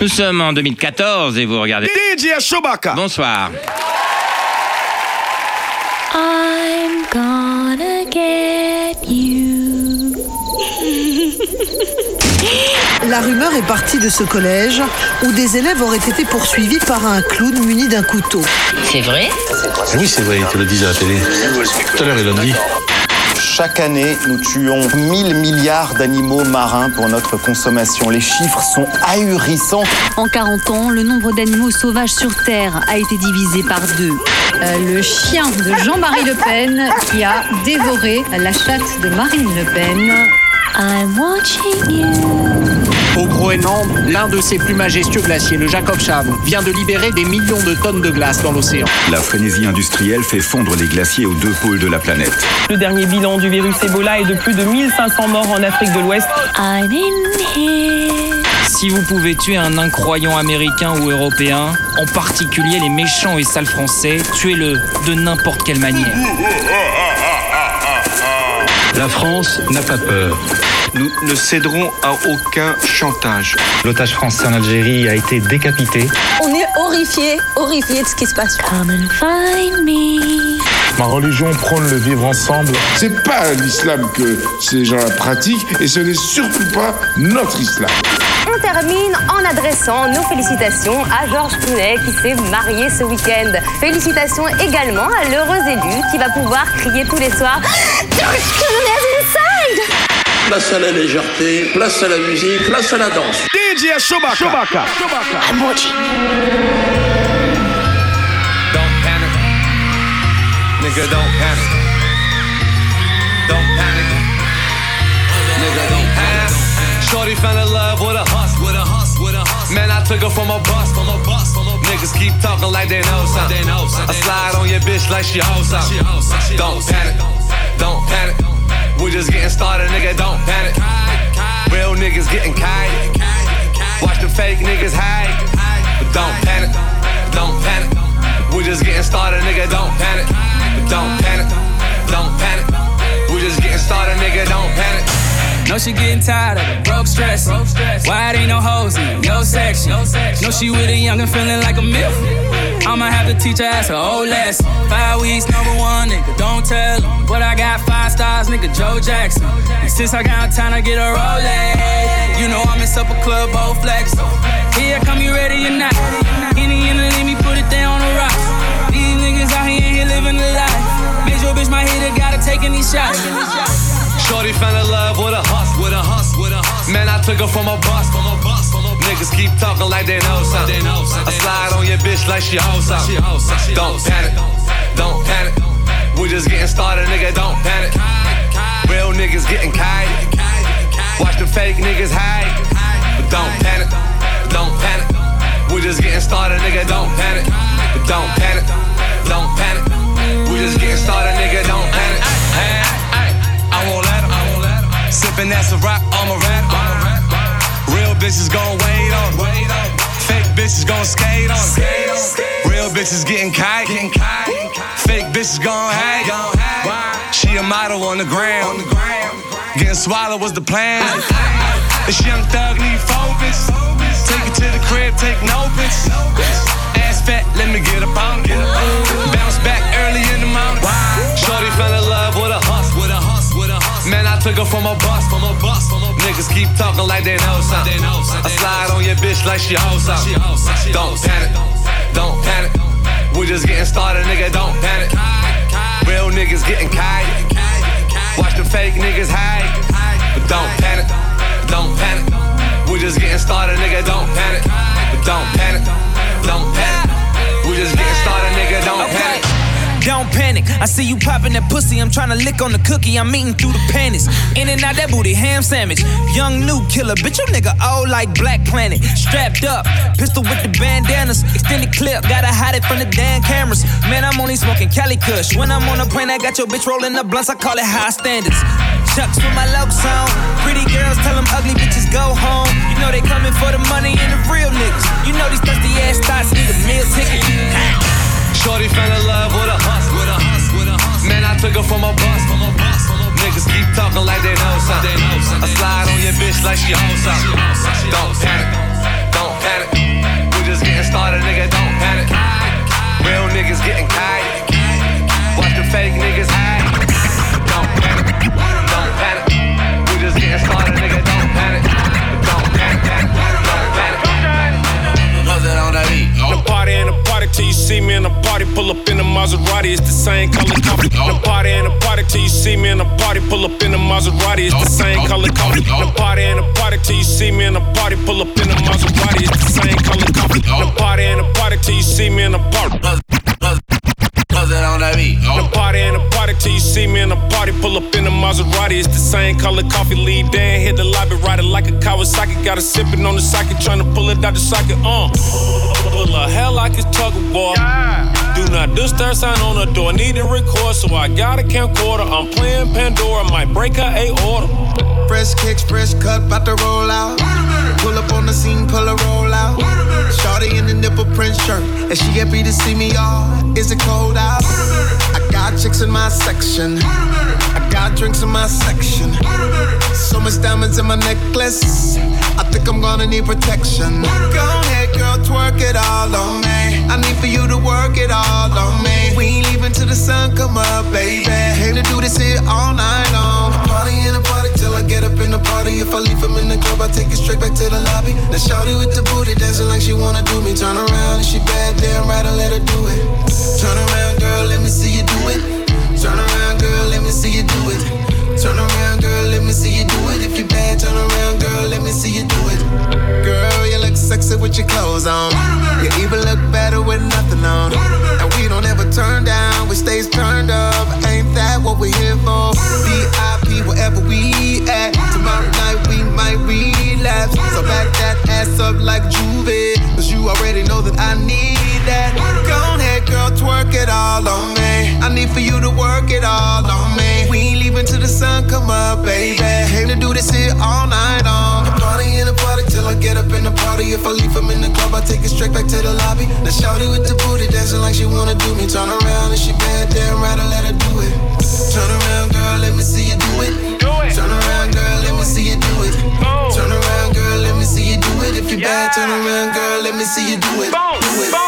Nous sommes en 2014 et vous regardez. DJ Chewbacca. Bonsoir. I'm gonna get you. La rumeur est partie de ce collège où des élèves auraient été poursuivis par un clown muni d'un couteau. C'est vrai? Oui, c'est vrai, il te le disait à la télé. Tout à l'heure, il l'a dit. Chaque année, nous tuons 1000 milliards d'animaux marins pour notre consommation. Les chiffres sont ahurissants. En 40 ans, le nombre d'animaux sauvages sur Terre a été divisé par deux. Euh, le chien de Jean-Marie Le Pen qui a dévoré la chatte de Marine Le Pen. I'm watching you. Au Groenland, l'un de ses plus majestueux glaciers, le Jacob Chave, vient de libérer des millions de tonnes de glace dans l'océan. La frénésie industrielle fait fondre les glaciers aux deux pôles de la planète. Le dernier bilan du virus Ebola est de plus de 1500 morts en Afrique de l'Ouest. Si vous pouvez tuer un incroyant américain ou européen, en particulier les méchants et sales français, tuez-le de n'importe quelle manière. La France n'a pas peur. Nous ne céderons à aucun chantage. L'otage français en Algérie a été décapité. On est horrifié, horrifié de ce qui se passe. Come and find me. Ma religion prône le vivre ensemble. C'est pas l'islam que ces gens-là pratiquent et ce n'est surtout pas notre islam. On termine en adressant nos félicitations à Georges Clooney qui s'est marié ce week-end. Félicitations également à l'heureux élu qui va pouvoir crier tous les soirs inside Place à la légèreté, place à la musique, place à la danse. DJ Chewbacca. Chewbacca. I'm watching. Don't panic. Nigga, don't panic. Don't panic. Nigga, don't panic. Shorty fell in love with a hustle. With a hustle. With a hustle. Man, I took her from a bus. From a bus. From a Niggas keep talking like they know something. I slide on your bitch like she hoes something. Don't panic. Don't panic. We just getting started, nigga. Don't panic. Real niggas getting kited. Watch the fake niggas hide. But don't panic. Don't panic. We just getting started, nigga. Don't panic. But don't panic. Don't panic. We just getting started, nigga. Don't panic. Know she getting tired of the broke stress. Why it ain't no hoes in no section? Know she with a young and feeling like a myth. I'ma have to teach her ass a old lesson. Five weeks, number one, nigga, don't tell 'em. But I got five stars, nigga, Joe Jackson. And since I got time I get a Rolex, you know I'm up a club, both flex. Here, come you ready or not? Any in the let me put it down on the rocks. These niggas out here, here living the life. Made your bitch my hitter, gotta take any shots. Shorty fell in love with a hustle. With a hustle. With a hustle. Man, I took her from a bus. From a bus. From a Niggas keep talking like they know something. I slide on your bitch like she hoes something. Don't panic. Don't panic. We just getting started, nigga. Don't panic. Real niggas getting kited. Watch the fake niggas hide. But don't panic. Don't panic. We just getting started, nigga. Don't panic. But don't panic. Don't panic. We just getting started, nigga. Don't panic. Sippin' that's a rock, I'm a rat. Real bitches gon' wait on. Fake bitches gon' skate on. Real bitches getting kite. Fake bitches gon' hate. She a model on the ground. Getting swallowed was the plan. This young thug need focus. Take it to the crib, take no pics. Ass fat, let me get up on it. Bounce back early in the morning. Shorty fell in love a. With a Man, I took her from a bus. From a bus. From a Niggas keep talking like they know something. I slide on your bitch like she hoes something. Don't panic. Don't panic. We just getting started, nigga. Don't panic. Real niggas getting kited. Watch the fake niggas hide. But don't panic. Don't panic. We just getting started, nigga. Don't panic. But don't panic. Don't panic. We just getting started, nigga. Don't panic. Don't panic. I see you popping that pussy. I'm trying to lick on the cookie. I'm eating through the panties. In and out that booty, ham sandwich. Young new killer, bitch. You nigga old like Black Planet. Strapped up, pistol with the bandanas. Extended clip, gotta hide it from the damn cameras. Man, I'm only smoking Cali Kush. When I'm on a plane, I got your bitch rolling the blunts. I call it high standards. Chucks with my low song. Pretty girls tell them ugly bitches go home. You know they coming for the money and the real niggas. You know these thirsty ass thoughts need a meal ticket. Shorty fell in love with a hustle. With a hustle. With a hustle. Man, I took her from a bus. From a bus. From a Niggas keep talking like they know something. I slide on your bitch like she hoes something. Don't panic. Pull up in a Maserati, it's the same color coffee. The party and a party till you see me in a party. Pull up in a Maserati, it's the same color coffee. The party and a party till you see me in a party. It on that beat. The party and a party till you see me in a party. Pull up in a Maserati, it's the same color coffee. Lead Dan, hit the lobby, ride it like a Kawasaki. Got a sippin' on the socket, tryna pull it out the socket. Uh, pull a hell like it's tug of war. Do not disturb sign on the door. Need to record, so I got a camcorder. I'm playing Pandora, might break her a order. Fresh kicks, fresh cut, bout to roll out. Pull up on the scene, pull a roll out. Shorty in the nipple print shirt, and she happy to see me, y'all. Is it cold out? I got chicks in my section. I got drinks in my section. So much diamonds in my necklace. I think I'm gonna need protection. Go girl, twerk it all on me. I need for you to work it all on me. We ain't leaving till the sun come up, baby. Came to do this here all night long. Party in a party till I get up in the party. If I leave him in the club, I take it straight back to the lobby. Now shorty with the booty dancing like she wanna do me. Turn around, and she bad, damn right, I let her do it. Turn around, girl, let me see you do it. Turn around, girl, let me see you do it. Turn around, girl, let me see you do it. If you're bad, turn around, girl, let me see you do it. Girl, you look sexy with your clothes on. You even look better with nothing on. And we don't ever turn down, we stays turned up. Ain't that what we're here for? VIP, wherever we at. Tomorrow night we might relapse. So back that ass up like Juve. Cause you already know that I need that. Go ahead, girl, twerk it all on me. I need for you to work it all on me. We ain't leaving till the sun come up, baby. Came to do this here all night long. Party in the party till I get up in the party. If I leave him in the club, I take it straight back to the lobby. Now shorty with the booty dancing like she wanna do me. Turn around and she bad, damn right, I let her do it. Turn around, girl, let me see you do it. Turn around, girl, let me see you do it. Turn around, girl, let me see you do it. If you bad, turn around, girl, let me see you do it. Do it. Do it. Do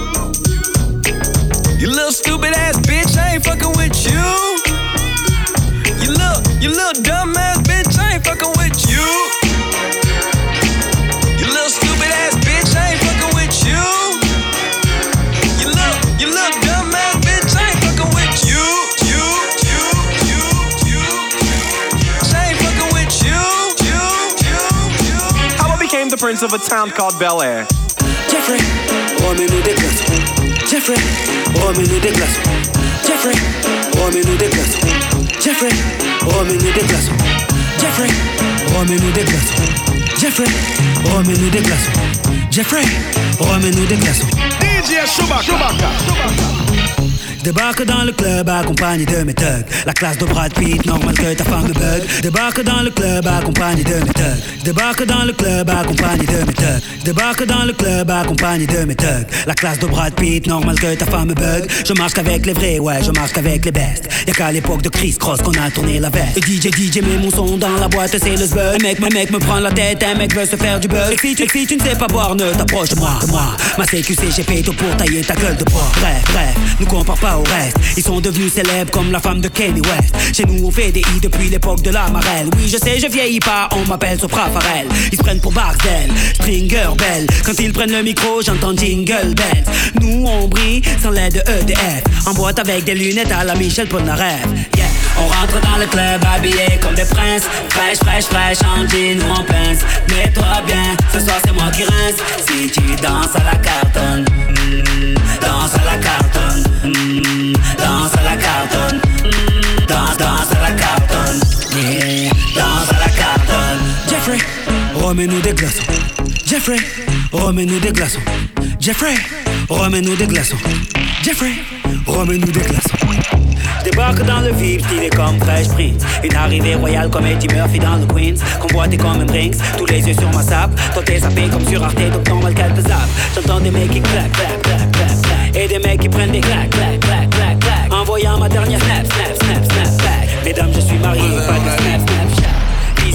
You little stupid ass bitch, I ain't fucking with you. You little, you little dumb ass bitch, I ain't fucking with you. You little stupid ass bitch, I ain't fucking with you. You little, you little dumb ass bitch, I ain't fucking with you. You, you, you, you, you. I ain't fucking with you. You, you, you. How I became the prince of a town called Bel Air. Jeffrey, oameni de clasă Jeffrey, oh me need a glass. Jeffrey, oh me need a glass. Jeffrey, oh me need a glass. Jeffrey, oh me need a glass. Jeffrey, oh me need a glass. Jeffrey, oh me need a glass. DJ Chewbacca. Débarque dans le club accompagné de mes thugs. La classe de Brad Pitt, normal que ta femme me bug. Débarque dans le club accompagné de mes thugs. Débarque dans le club accompagné de mes thugs. Débarque dans le club accompagné de mes thugs. La classe de Brad Pitt, normal que ta femme me bug. Je marche qu'avec les vrais, ouais, je marche qu'avec les bestes Y'a qu'à l'époque de Chris Cross qu'on a tourné la veste. Et DJ, DJ met mon son dans la boîte, c'est le buzz Un mec, un mec me prend la tête, un mec veut se faire du Et si tu, si tu ne sais pas boire, ne t'approche de moi, de moi. Ma CQC, j'ai fait tout pour tailler ta gueule de porc Bref, bref, nous compare pas Ils sont devenus célèbres comme la femme de Kanye West. Chez nous, on fait des i depuis l'époque de la marelle. Oui, je sais, je vieillis pas, on m'appelle Sopra Farel. Ils se prennent pour Barcel, Stringer Bell. Quand ils prennent le micro, j'entends Jingle Bells. Nous, on brille sans l'aide de EDF. En boîte avec des lunettes à la Michel Polnareff. Yeah. On rentre dans le club habillé comme des princes Fraîche, fraîche, fraîche, en jean ou en pince Mets-toi bien, ce soir c'est moi qui rince Si tu danses à la cartonne mm, Danse à la cartonne remets-nous des glaçons Jeffrey, remets-nous des glaçons Jeffrey, remets-nous des glaçons Jeffrey, remets-nous des glaçons Débarque dans le vif, stylé comme Fresh Prince. Une arrivée royale comme Eddie Murphy dans le Queens. Convoité comme un Brinks, tous les yeux sur ma sape. Toi t'es zappé comme sur Arte, donc normal qu'elle te zappe. J'entends des mecs qui claquent, claquent, claquent, claquent. Et des mecs qui prennent des claques, claques, claques, claques, claques. Envoyant ma dernière snap, snap, snap, snap, back. Mesdames, je suis marié, pas de snap, snap,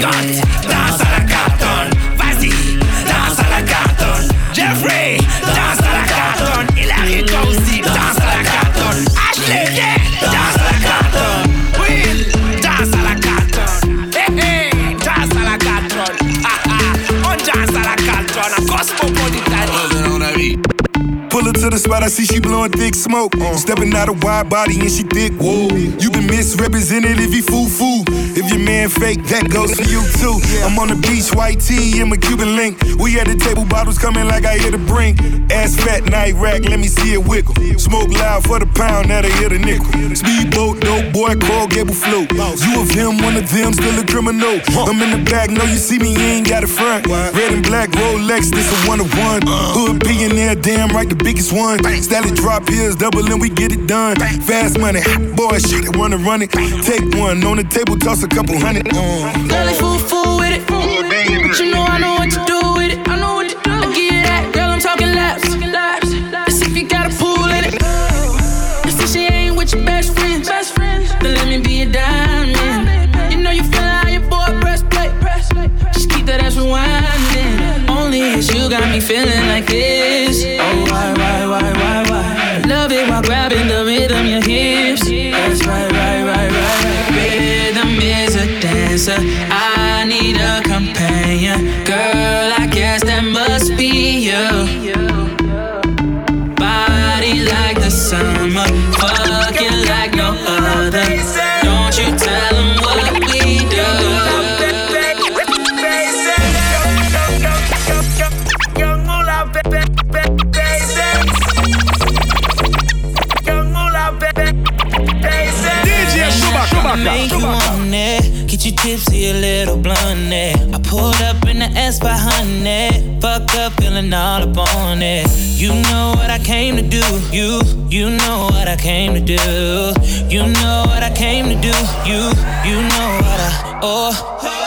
Carlton. Gigote, danse à la Carlton. Vas-y, danse à la Carlton. Jeffrey, danse à la Carlton. Hilary, toi aussi, danse à la Carlton. Ashley, yeah, danse à la Carlton. Will, danse à la Carlton. Hey, hey, danse à la Carlton. Ha, ha. On danse à la Carlton. A cosmopolitan. Pull her to the spot, I see she blowing thick smoke. Uh. Stepping out a wide body and she thick. Whoa, you been misrepresented if you foo foo. If your man fake, that goes for you too. I'm on the beach, white tee and my Cuban link. We at the table, bottles coming like I hit a brink. Ass fat, night rack, let me see it wiggle. Smoke loud for the pound, now they hit a nickel. Speedboat, dope boy, Coral Gable float. You of him, one of them, still a criminal. I'm in the back, know you see me, you ain't got a front. Red and black Rolex, this a one of one. Hood billionaire, damn right, the biggest one. It, drop heels, double and we get it done. Fast money, boy, shot it, wanna run it. Take one on the table, toss a couple hundred. Uh. Girl, they fool fool with it. But you know I know what to do with it. I know what to do. I give you that, girl. I'm talking laps. Let's if you got a pool in it. Let's see she ain't with your best friends. Best friends. Then let me be a diamond. You know you feel how your boy breastplate. Just keep that ass rewinding. Only it's you got me feeling like this. Oh why why why why why? Love it while grabbing the rhythm your hips. That's right a dancer. I need a companion. Girl, I guess that must be you. Tipsy, a little blunt. I pulled up in the S by honey, fuck up, feeling all up on it. You know what I came to do, you, you know what I came to do. You know what I came to do, you, you know what I, oh.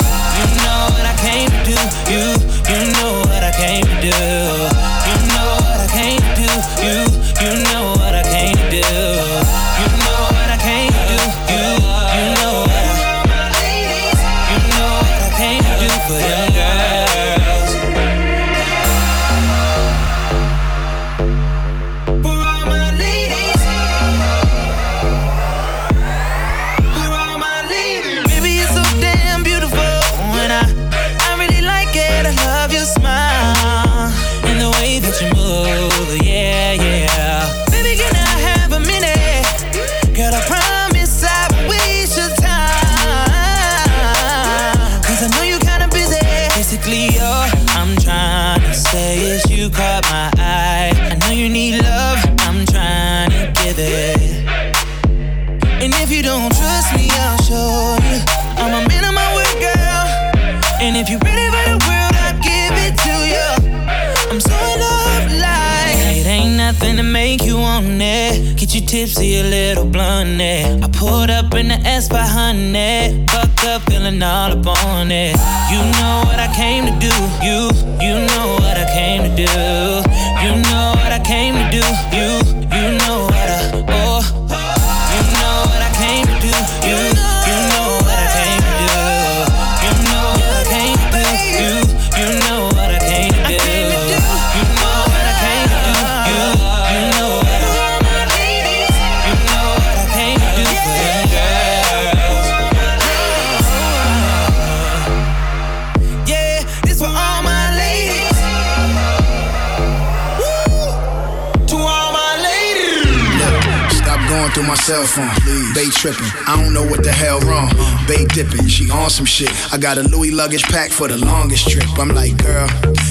I got a Louis luggage pack for the longest trip. I'm like, girl,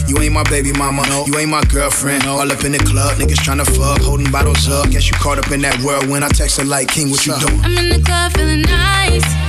you ain't my baby mama. no. You ain't my girlfriend. All up in the club, niggas tryna fuck, holding bottles up. Guess you caught up in that world when I text her like King, what you doing? I'm in the club feeling nice.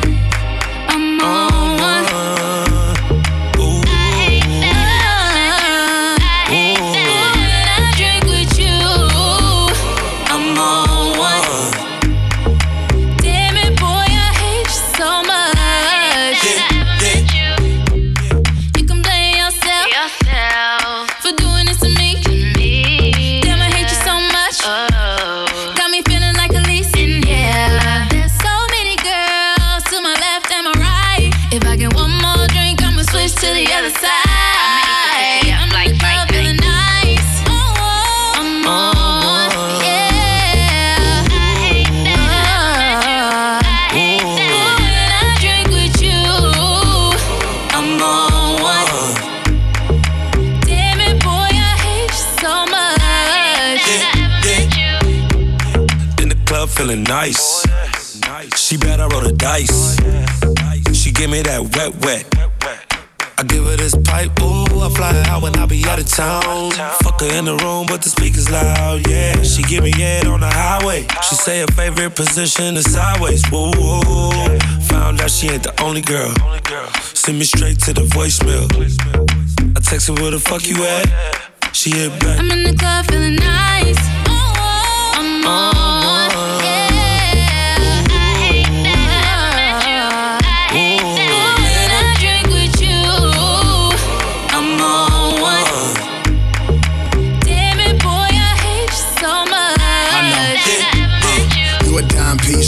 Wet, wet. I give her this pipe, ooh, I fly out when I be out of town. Fuck her in the room, but the speakers loud, yeah. She give me head on the highway. She say her favorite position is sideways, woo, woo. Found out she ain't the only girl. Send me straight to the voicemail. I text her, where the fuck you at? She hit back. I'm in the club feeling nice. Oh, oh. I'm uh-huh. on, yeah.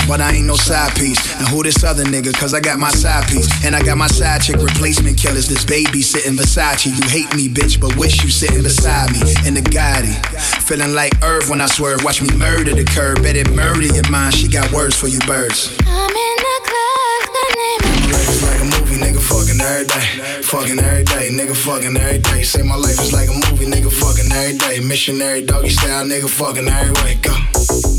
But I ain't no side piece. And who this other nigga? Cause I got my side piece. And I got my side chick replacement killers. This baby sitting beside you. You hate me, bitch, but wish you sitting beside me. In the Gotti. Feeling like Irv when I swerve. Watch me murder the curb. Bet it murder your mind. She got words for you birds. I'm in the club, the name Life is like a movie, nigga fucking every day. Fucking every day, nigga fucking every day. Say my life is like a movie, nigga fucking every day. Missionary doggy style, nigga fucking every way. Go.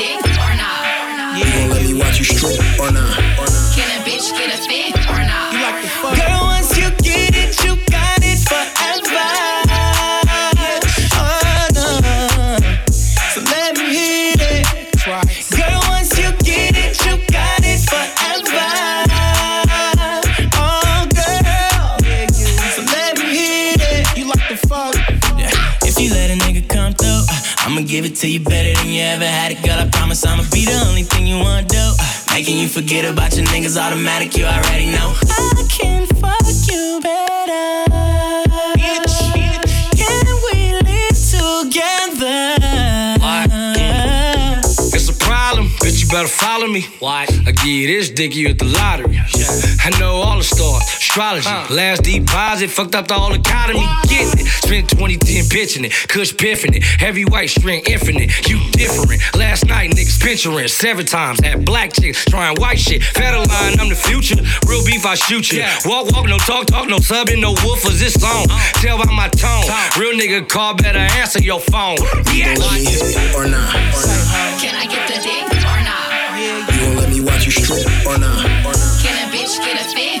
dick or not? You gon' let me watch you strip or not? Can a bitch get a fit or not? Girl, once you get it, you give it to you better than you ever had it, girl. I promise I'ma be the only thing you wanna do. Uh, Making you forget about your niggas automatic, you already know. I can better better follow me. What? I give you this dick, you at the lottery. Yeah. I know all the stars, astrology. Last deposit, fucked up the whole economy. Get it. Spent 2010 pitching it, Kush piffing it. Heavy white string infinite. You different. Last night, niggas pinchering seven times. Had black chicks trying white shit. Federal line, I'm the future. Real beef, I shoot you. Walk, walk, no talk, talk, no subbing, no woofers. This song. Uh-huh. Tell by my tone. Real nigga call, better answer your phone. Yeah. Or not? Can I get the dick me strip or not? Can a bitch get a fit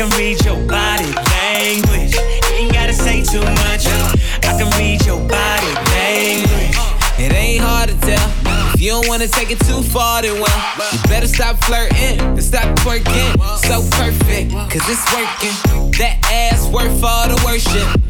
can read your body language. Ain't gotta say too much. I can read your body language. It ain't hard to tell. If you don't wanna take it too far, then well, you better stop flirting and stop twerking. So perfect, cause it's working. That ass worth all the worship.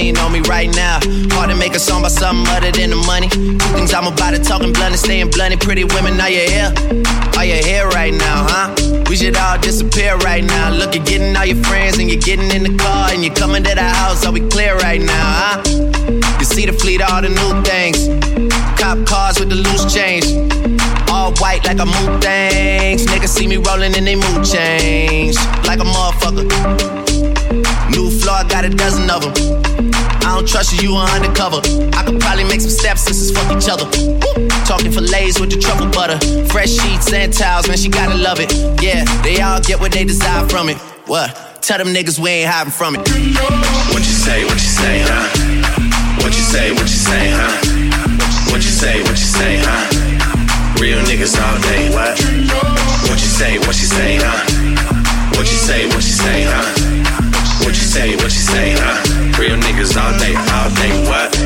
million on me right now. Hard to make a song about something other than the money. Two things I'm about to talking blunt and staying blunt. Pretty women, are you here? Are you here right now, huh? We should all disappear right now. Look, you're getting all your friends and you're getting in the car and you're coming to the house. Are we clear right now, huh? You see the fleet, all the new things. Cop cars with the loose change. All white like a mood things. Niggas see me rolling and they mood change. Like a motherfucker. New floor, I got a dozen of them. I don't trust you, you are undercover. I could probably make some stepsisters fuck each other. Talking fillets with the truffle butter. Fresh sheets and towels, man, she gotta love it. Yeah, they all get what they desire from it. What? Tell them niggas we ain't hiding from it. What you say, what you say, huh? What you say, what you say, huh? What you say, what you say, huh? Real niggas all day, what? What you say, what you say, huh? What you say, what you say, huh? What you say, what you say, huh? Real niggas all day, all day, what?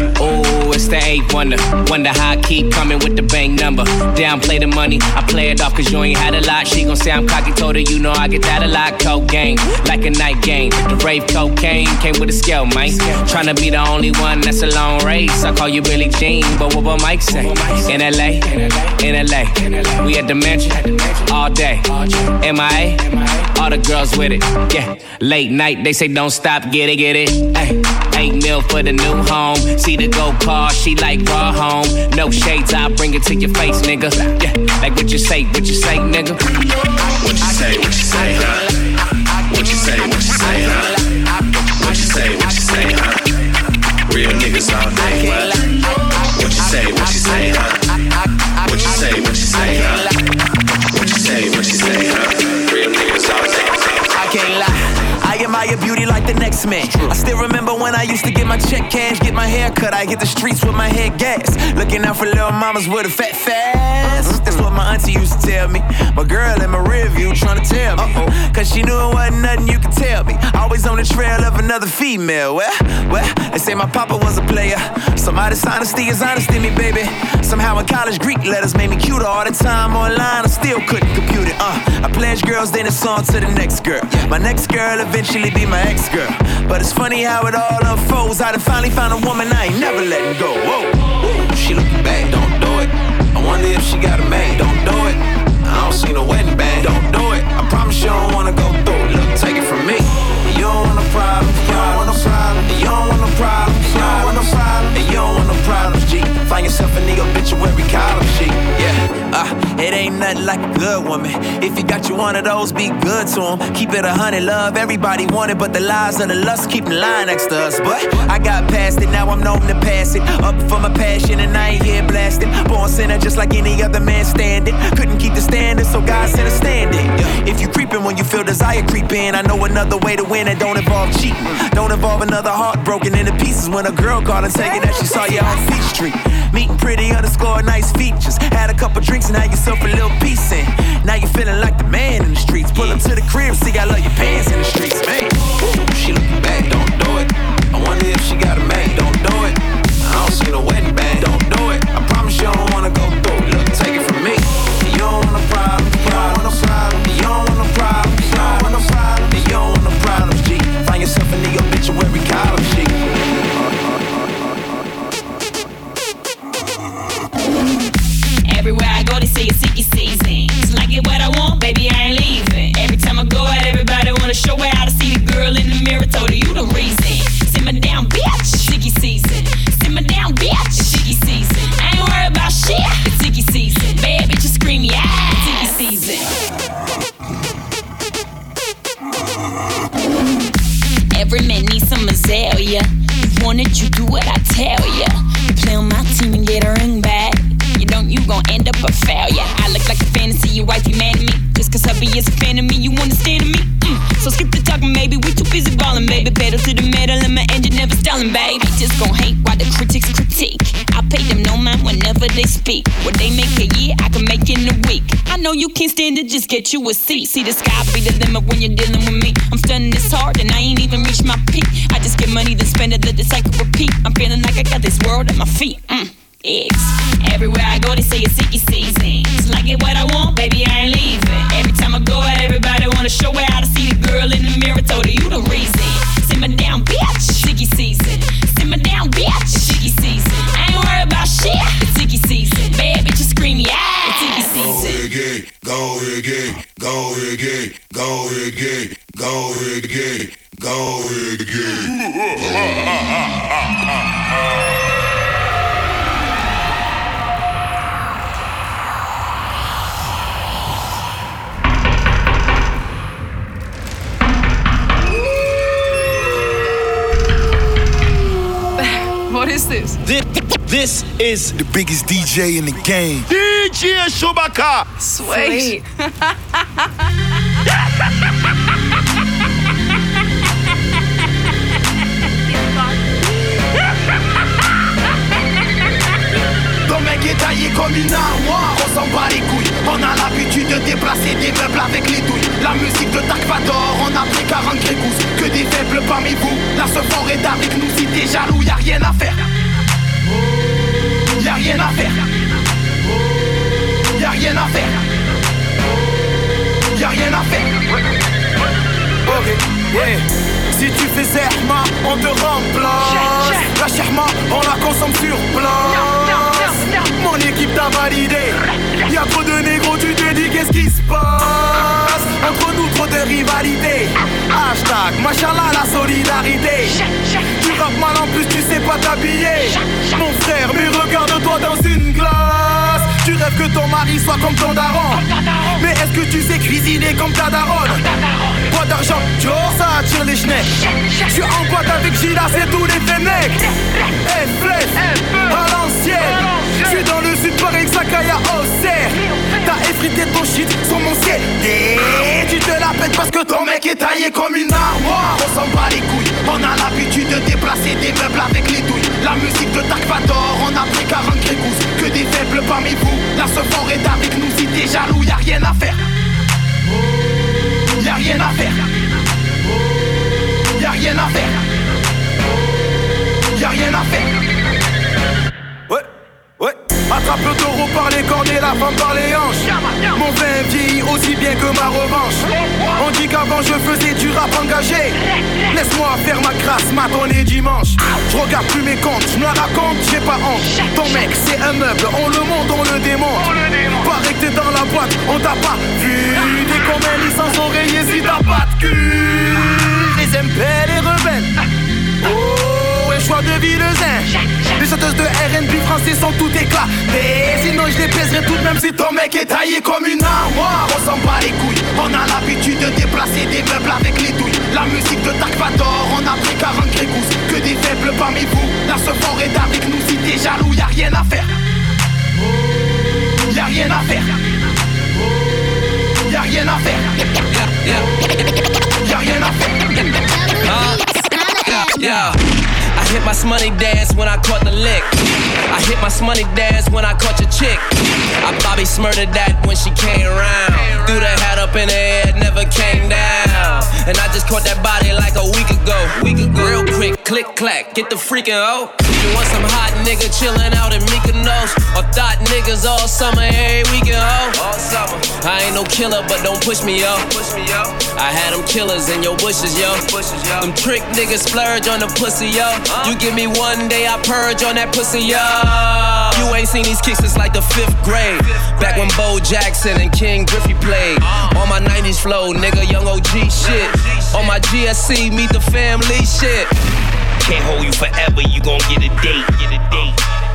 Wonder. Wonder how I keep coming with the bank number. Downplay the money, I play it off cause you ain't had a lot. She gon' say I'm cocky, told her you know I get that a lot. Cocaine, like a night game. The rave cocaine came with a scale, man. Tryna be the only one that's a long race. I call you Billie Jean, but what will Mike say? In LA, in LA, we at the mansion all day. MIA, all the girls with it. Yeah, late night, they say don't stop, get it, get it. Ay, eight mil for the new home. See the go car, she like home. No shades, I bring it to your face, nigga. Yeah, like what you say, what you say, nigga. What you say, what you say, huh? Next man. I still remember when I used to get my check cash, get my hair cut. I hit the streets with my head gas. Looking out for little mamas with a fat fast. That's what my auntie used to tell me. My girl in my rear view trying to tell me. Cause she knew it wasn't nothing you could tell me. Always on the trail of another female. Well, well, they say my papa was a player. Somebody's honesty is honesty, me, baby. Somehow in college, Greek letters made me cuter. All the time online, I still couldn't compute it. Uh, I pledge girls, then it's on to the next girl. My next girl eventually be my ex girl. But it's funny how it all unfolds. I done finally found a woman I ain't never letting go. Whoa, she looking bad, don't do it. I wonder if she got a man, don't do it. I don't see no wedding band, don't do it. I promise you don't wanna go through it. Look, take it from me. No you don't want no you don't want no you don't want no you don't want no problems, G. Find yourself in the obituary column. Yeah, uh, it ain't nothing like a good woman. If you got you one of those, be good to them. Keep it a hundred, love everybody want it, but the lies of the lust keep line next to us. But I got past it, now I'm known to pass it. Up for my passion, and I ain't here blasting. Born sinner just like any other man standing. Couldn't keep the standard, so God sent a stand in. If you creeping when you feel desire creep in, I know another way to win that don't involve cheating. Don't involve another heart broken into pieces when a girl called and taking that she saw you on Peachtree. Meeting pretty underscore nice features. Had a couple drinks and had yourself a little piece in. Now you feeling like the man in the streets. Pull up to the crib, see I love your pants in the streets, man. Ooh, she looking bad, don't do get you a seat. See the sky be the limit when you're the biggest DJ in the game. DJ Shubaka. Sweet. Taillé comme une armoire, on s'en bat les couilles On a l'habitude de déplacer des meubles avec les douilles La musique de Dark Vador, on a pris 40 grégouses Que des faibles parmi vous, la seule forêt est avec nous Si t'es jaloux, y'a rien à faire à faire. Y'a rien à faire. Ok. Si tu fais Zerma, on te remplace. La Sherma, on la consomme sur place. Mon équipe t'a validé. Y'a trop de négros, tu te dis qu'est-ce qui se passe? Entre nous, trop de rivalité. Ah, ah. Hashtag, machallah, la solidarité. Tu rappes mal en plus, tu sais pas t'habiller. Mon frère, mais regarde-toi dans une glace. Tu rêves que ton mari soit comme ton daron. Mais est-ce que tu sais cuisiner comme ta daronne? Pas d'argent, tu ça attire les schnecks. Je suis en boîte avec Gila, c'est tous les fenêtres. Hey, flèche, à l'ancienne. Je suis dans le sud, Paris, Sakaya, Auxerre. T'as effrité ton shit sur mon ciel. Et tu te la pètes parce que ton mec est taillé comme une armoire. On s'en bat les couilles, on a l'habitude de déplacer des meubles avec les douilles. La musique de Dark Vador, on a pris 40 grégouses. Que des faibles parmi vous, la fort est avec nous. Si t'es jaloux, y'a rien à faire. Y'a rien à faire. Y'a rien à faire. Y'a rien à faire. Attrape le taureau par les cornes et la femme par les hanches. Mon vin vieillit aussi bien que ma revanche. On dit qu'avant je faisais du rap engagé. Laisse-moi faire ma crasse, matonner dimanche. Je regarde plus mes comptes, je me la raconte, j'ai pas honte. Ton mec, c'est un meuble, on le monte, on le démonte. Pareil que t'es dans la boîte, on t'a pas vu. Dès qu'on met licence oreiller si t'as pas de cul. Les MP, les rebelles. Choix de zin. Les chanteuses de RB français sont tout éclat. Mais sinon, je les pèserai tout de même si ton mec est taillé comme une armoire. On s'en bat les couilles. On a l'habitude de déplacer des meubles avec les douilles. La musique de Dark Vador, on a pris 40 grégouses. Que des faibles parmi vous. La fort est avec nous. Si t'es jaloux, y'a rien à faire. Y'a rien à faire. Y'a rien à faire. Y'a rien à faire. I hit my money dance when I caught the lick. I hit my money dance when I caught your chick. I Bobby smurdered that when she came around. Threw the hat up in the air, never came down. And I just caught that body like a week ago. Week ago. Real quick, click clack, get the freaking oh. You want some hot nigga chillin' out in Mykonos? Or thought niggas all summer, every weekend ho? All summer. I ain't no killer, but don't push me yo. Push me yo. I had them killers in your bushes yo. Them trick niggas splurge on the pussy yo. Uh. You give me one day, I purge on that pussy yo. You ain't seen these kicks since like the fifth grade. Back when Bo Jackson and Ken Griffey played. On my 90s flow, nigga, young OG shit. On my GSC, meet the family shit. Can't hold you forever, you gon' get a date. Get a date.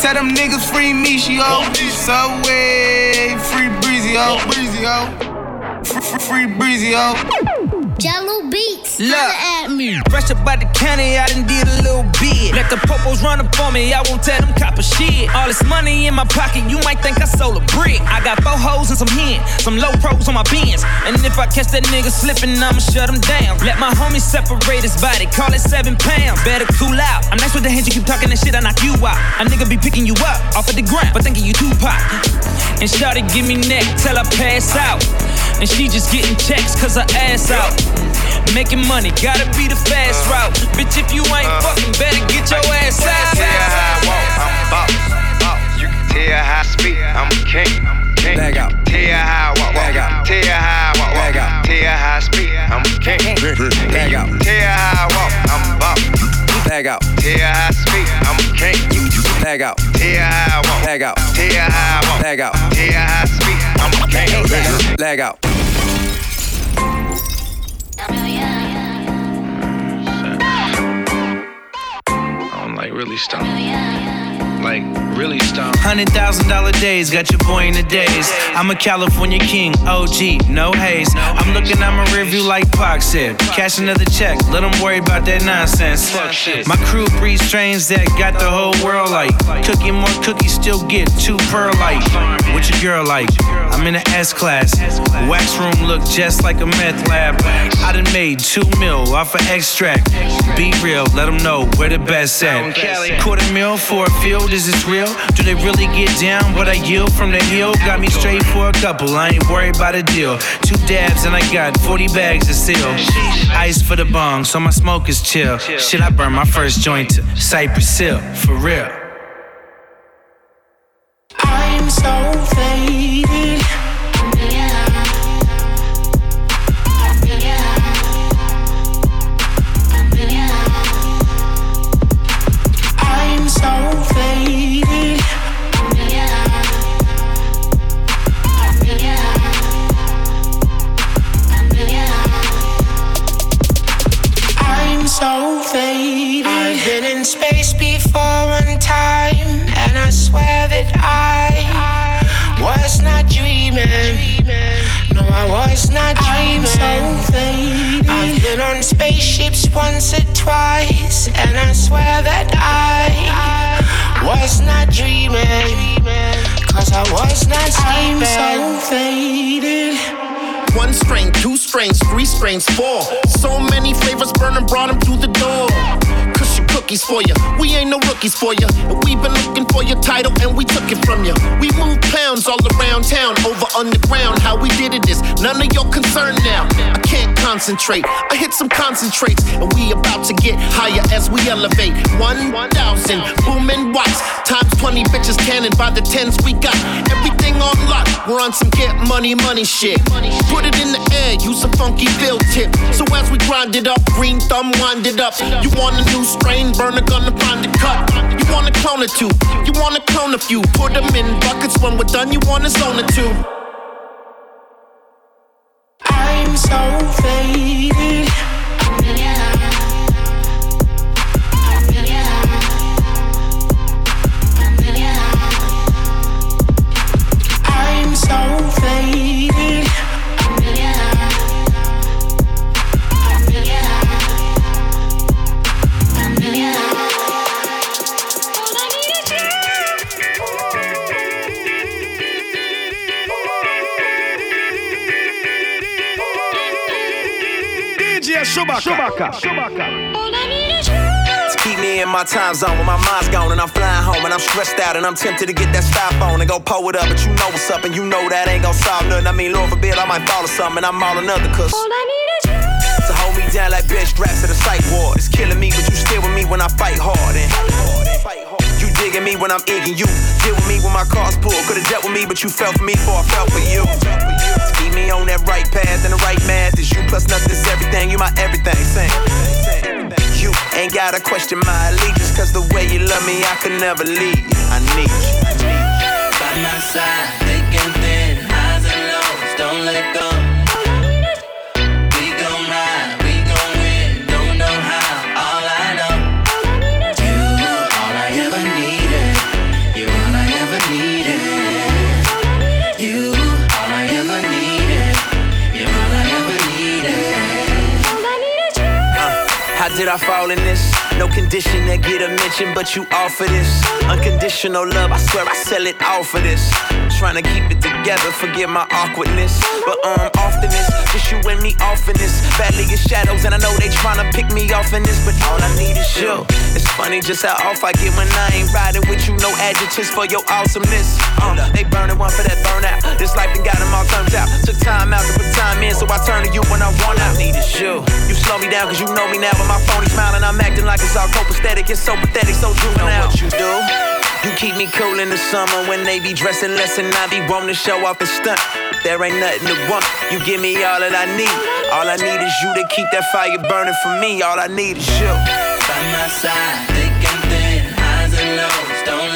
Tell them niggas free me, she oh. Subway, free breezy oh, breezy oh. Free, free, free breezy oh. Jello beats. Look. At me. Fresh up by the county, I done did a little bit. Let the popos run up on me, I won't tell them copper shit. All this money in my pocket, you might think I sold a brick. I got four hoes and some hen, some low pros on my bins. And if I catch that nigga slipping, I'ma shut him down. Let my homies separate his body, call it seven pounds. Better cool out. I'm nice with the hands, you keep talking that shit, I knock you out. A nigga be picking you up off of the ground, but thinking you Tupac. And Shawty give me neck till I pass out. And she just getting checks cause her ass out. Making money, gotta be the fast route. Bitch, if you ain't fucking, better get your ass out. Tell how I walk, I'm boss. You can tell how I speak, I'm a king. king. Leg out. Tell how I walk, Leg out. Tell how I walk, Leg out. Tell how I speak, I'm a king. Leg out. Tell how I walk, I'm a boss. Leg out. Tell how I speak, I'm a king. Leg out. Tell how I walk, Leg out. Tell how I walk, Leg out. Tell how I speak, I'm a king. Leg out. Really stoned. Like really stoned. Hundred thousand dollar days, got your boy in the days. I'm a California king, OG, no haze. I'm looking at my review like Pac said. Cash another check, let them worry about that nonsense. My crew breeds strains that got the whole world like. Cookie more cookies, still get two perlite. What your girl like? I'm in the S class. Wax room look just like a meth lab. I done made two mil off of extract. Be real, let them know where the best at. Quarter mil for a field, is this real? Do they really get down what I yield from the hill? Got me straight for a couple, I ain't worried about a deal. Two dabs and I got 40 bags of seal. Ice for the bong, so my smoke is chill. Shit, I burn my first joint to Cypress Hill, for real. I'm so faded. Space before one time, and I swear that I was not dreaming. No, I was not dreaming. I'm so faded. I've been on spaceships once or twice, and I swear that I was not dreaming. Cause I was not dreaming. I'm so faded. One strain, two strains, three strains, four. So many flavors, burning, brought them through the door. Cookies for you. We ain't no rookies for you. We've been looking for your title and we took it from you. We moved pounds all around town, over underground. How we did it is none of your concern now. I can't concentrate. I hit some concentrates and we about to get higher as we elevate. 1,000 booming watts times 20 bitches cannon by the tens we got. Everything on lock. We're on some get money, money shit. Put it in the air, use a funky bill tip. So as we grind it up, green thumb wind it up. You want a new strain, burner gonna find a cut. You wanna clone a two, you wanna clone a few. Put them in buckets when we're done, you wanna zone a two. I'm so faded. DJ Chewbacca. Keep me in my time zone when my mind's gone and I'm flying home and I'm stressed out and I'm tempted to get that styrofoam and go pull it up, but you know what's up and you know that ain't gonna solve nothing. I mean, Lord forbid I might fall or something and I'm all another cause. To hold me down like bench straps at a psych ward. It's killing me, but you still with me when I fight hard. And you digging me when I'm egging you. Deal with me when my car's pulled. Could've dealt with me, but you fell for me before I fell for you. Me on that right path and the right math is you plus nothing's everything. You my everything. Same. You ain't gotta question my allegiance, cause the way you love me, I could never leave. I need you. By my side, thick and thin, highs and lows, don't let go. I fall in this? No condition that get a mention, but you offer this. Unconditional love, I swear I sell it all for this. Trying to keep it together, forget my awkwardness. But um, often it's just you and me off in this. Badly as shadows, and I know they trying to pick me off in this, but all I need is you. It's funny just how off I get when I ain't riding with you. No adjectives for your awesomeness. Um, they burning one for that burnout. This life done got them all turned out. Took time out to put time in, so I turn to you when I want out. Need is you. You slow me down, cause you know me now, but my phone is smiling. I'm acting like it's all copacetic. It's so pathetic, so juvenile. What you do? You keep me cool in the summer when they be dressing less and I be wanting to show off and stunt. There ain't nothing to want. You give me all that I need. All I need is you to keep that fire burning for me. All I need is you. By my side, thick and thin, highs and lows, don't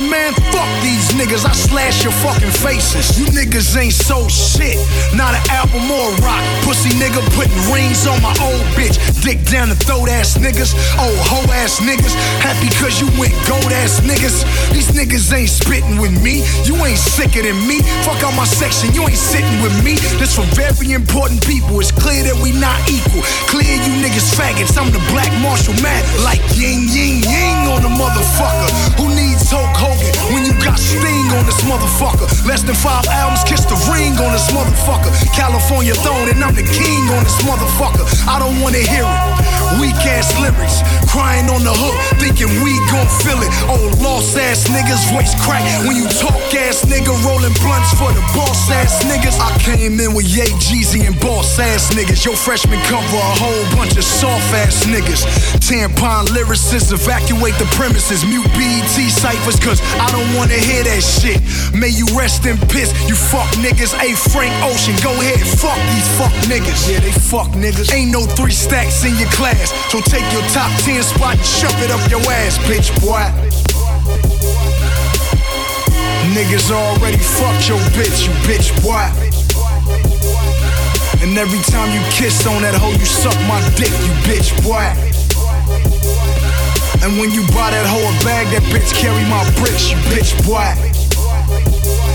man. Fuck these niggas, I slash your fucking faces. You niggas ain't so shit, not an album or rock. Pussy nigga putting rings on my old bitch. Dick down the throat ass niggas, old hoe ass niggas. Happy cause you went gold ass niggas. These niggas ain't spitting with me. You ain't sicker than me. Fuck out my section, you ain't sitting with me. This for very important people. It's clear that we not equal. Clear you niggas faggots. I'm the black Marshall man. Like yin yin yin on the motherfucker. Who needs Hulk Hogan when you got Sting on this motherfucker? Less than five albums, kiss the ring on this motherfucker. California throne and I'm the king on this motherfucker. I don't wanna hear it. Weak ass lyrics, crying on the hook, thinking we gon' feel it. Old lost ass niggas, voice crack when you talk ass nigga, rolling blunts for the boss ass niggas. I came in with Ye Jeezy and boss ass niggas. Your freshman cover a whole bunch of soft ass niggas. Tampon lyricists evacuate the premises, mute BET ciphers, cause I don't wanna hear that shit. May you rest in piss, you fuck niggas. Hey, Frank Ocean, go ahead, fuck these fuck niggas. Yeah, they fuck niggas. Ain't no three stacks in your class, so take your top 10 spot and shove it up your ass, bitch, boy. Niggas already fucked your bitch, you bitch, boy. And every time you kiss on that hoe, you suck my dick, you bitch, boy. And when you buy that a bag, that bitch carry my bricks, you bitch, boy.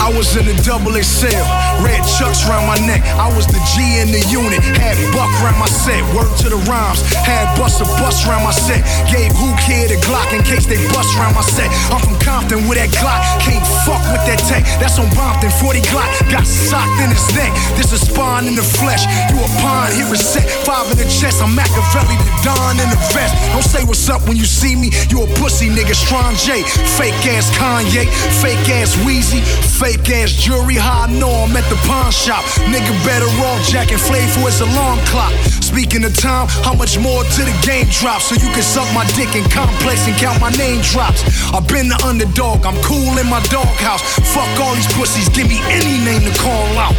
I was in a double XL, red chucks round my neck. I was the G in the unit, had buck round my set. Word to the rhymes, had bust a bus round my set. Gave who kid a Glock in case they bust round my set. I'm from Compton with that Glock, can't fuck with that tech. That's on Bompton, 40 Glock, got socked in his neck. This is spawn in the flesh. You a pawn, here is set. Five in the chest, I'm Machiavelli, the Don in the vest. Don't say what's up when you see me. You a pussy nigga, strong J. Fake ass Kanye, fake ass Weezy, fake ass jewelry. How I know I'm at the pawn shop. Nigga better off jacking flavor as long clock. Speaking of time, how much more to the game drop so you can suck my dick in complex and count my name drops. I've been the underdog, I'm cool in my doghouse. Fuck all these pussies, give me any name to call out.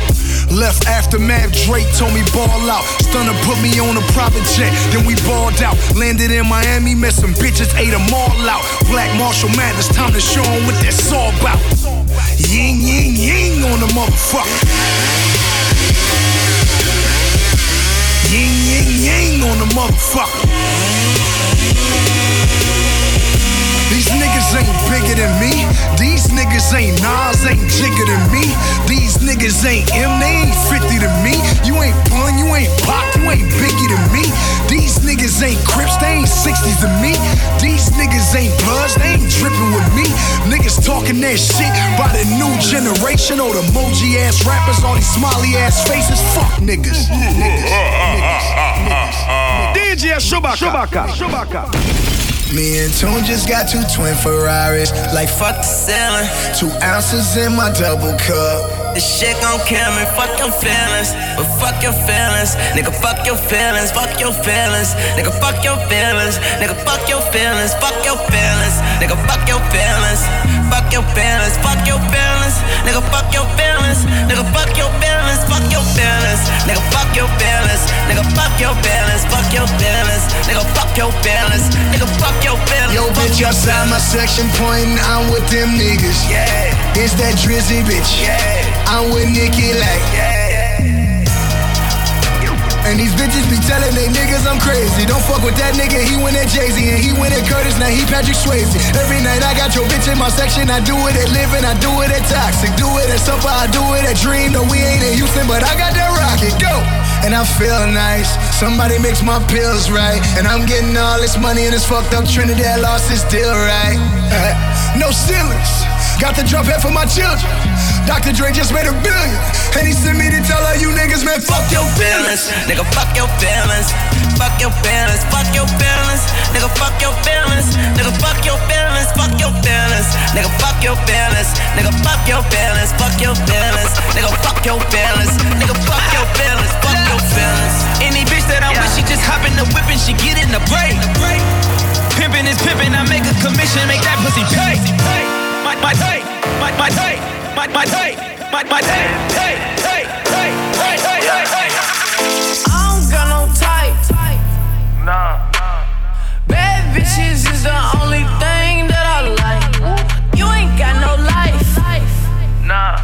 Left aftermath, Drake told me ball out. Stunner put me on a private jet, then we balled out. Landed in Miami, met some bitches, ate them all out. Black Marshall Mathers, time to show show 'em what that's all about. Ying, ying, ying on the motherfucker. Ying, ying, ying on the motherfucker. These niggas ain't bigger than me. These niggas ain't Nas, ain't Jigger than me. These niggas ain't M, they ain't 50 to me. You ain't Pun, you ain't Pop, you ain't Biggie to me. These niggas ain't Crips, they ain't 60s to me. These niggas ain't Bloods, they ain't dripping with me. Niggas talking that shit by the new generation. Or the emoji ass rappers, all these smiley ass faces. Fuck niggas. Niggas. DJ Chewbacca. Chewbacca. Me and Tune just got two twin Ferraris. Like fuck the ceiling. Two ounces in my double cup. This shit gon' kill me, fuck your feelings, but fuck your feelings, nigga, fuck your feelings, fuck your feelings, nigga, fuck your feelings, nigga, fuck your feelings, fuck your feelings, nigga, fuck your feelings, fuck your feelings, fuck your feelings, nigga, fuck your feelings, nigga, fuck your feelings, fuck your feelings, nigga, fuck your feelings, fuck your feelings, nigga, fuck your feelings, nigga, fuck your feelings. Yo, bitch, outside my section pointing, I'm with them niggas. Yeah. It's that drizzy bitch. Yeah. I'm with Nicki like. And these bitches be telling they niggas I'm crazy. Don't fuck with that nigga, he went at Jay-Z and he went at Curtis, now he Patrick Swayze. Every night I got your bitch in my section. I do it at Living, I do it at Toxic, do it at Supper, I do it at Dream. No, we ain't in Houston, but I got that rocket. Go! And I feel nice. Somebody makes my pills right. And I'm getting all this money and this fucked up Trinidad lost is still right. no ceilings. Got the drop head for my children. Dr. Dre just made a billion. And he sent me to tell all you niggas, man, fuck your feelings. Nigga, fuck your feelings. Fuck your feelings. Fuck your feelings. Nigga, fuck your feelings. Nigga, fuck your feelings. Fuck your feelings. Nigga, fuck your feelings. Nigga, fuck your feelings. Fuck your feelings. Nigga, fuck your feelings. Nigga, fuck your feelings. Fuck your feelings. Any bitch that I'm with, she just hop in the whip and she get in the break. Pimpin' is pimpin', I make a commission, make that pussy pay. My my tay, my my tay, my my tay, my my tay, tay. I don't got no type. Nah. Bad bitches is the only thing that I like. You ain't got no life. Nah.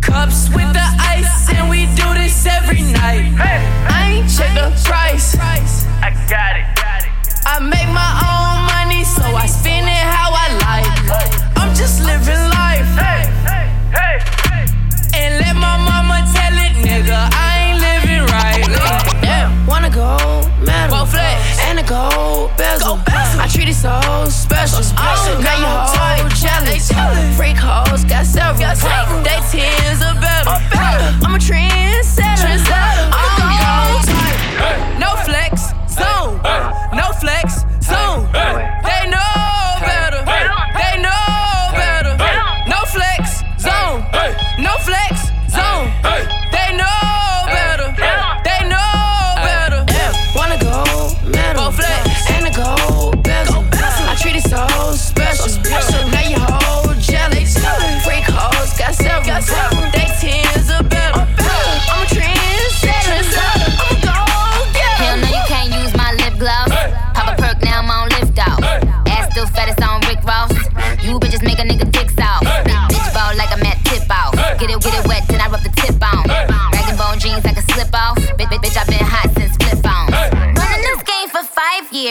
Cups with the ice, and we do this every night. I ain't check the price. I got it. I make my own money, so I spend it how I like. I'm just living life. And let my mama tell it, nigga, I ain't living right. Damn, wanna go medal, and a gold bezel. I treat it so special. Oh, now you whole jealous. Freak hoes got several. They tens are better. I'm a trendsetter.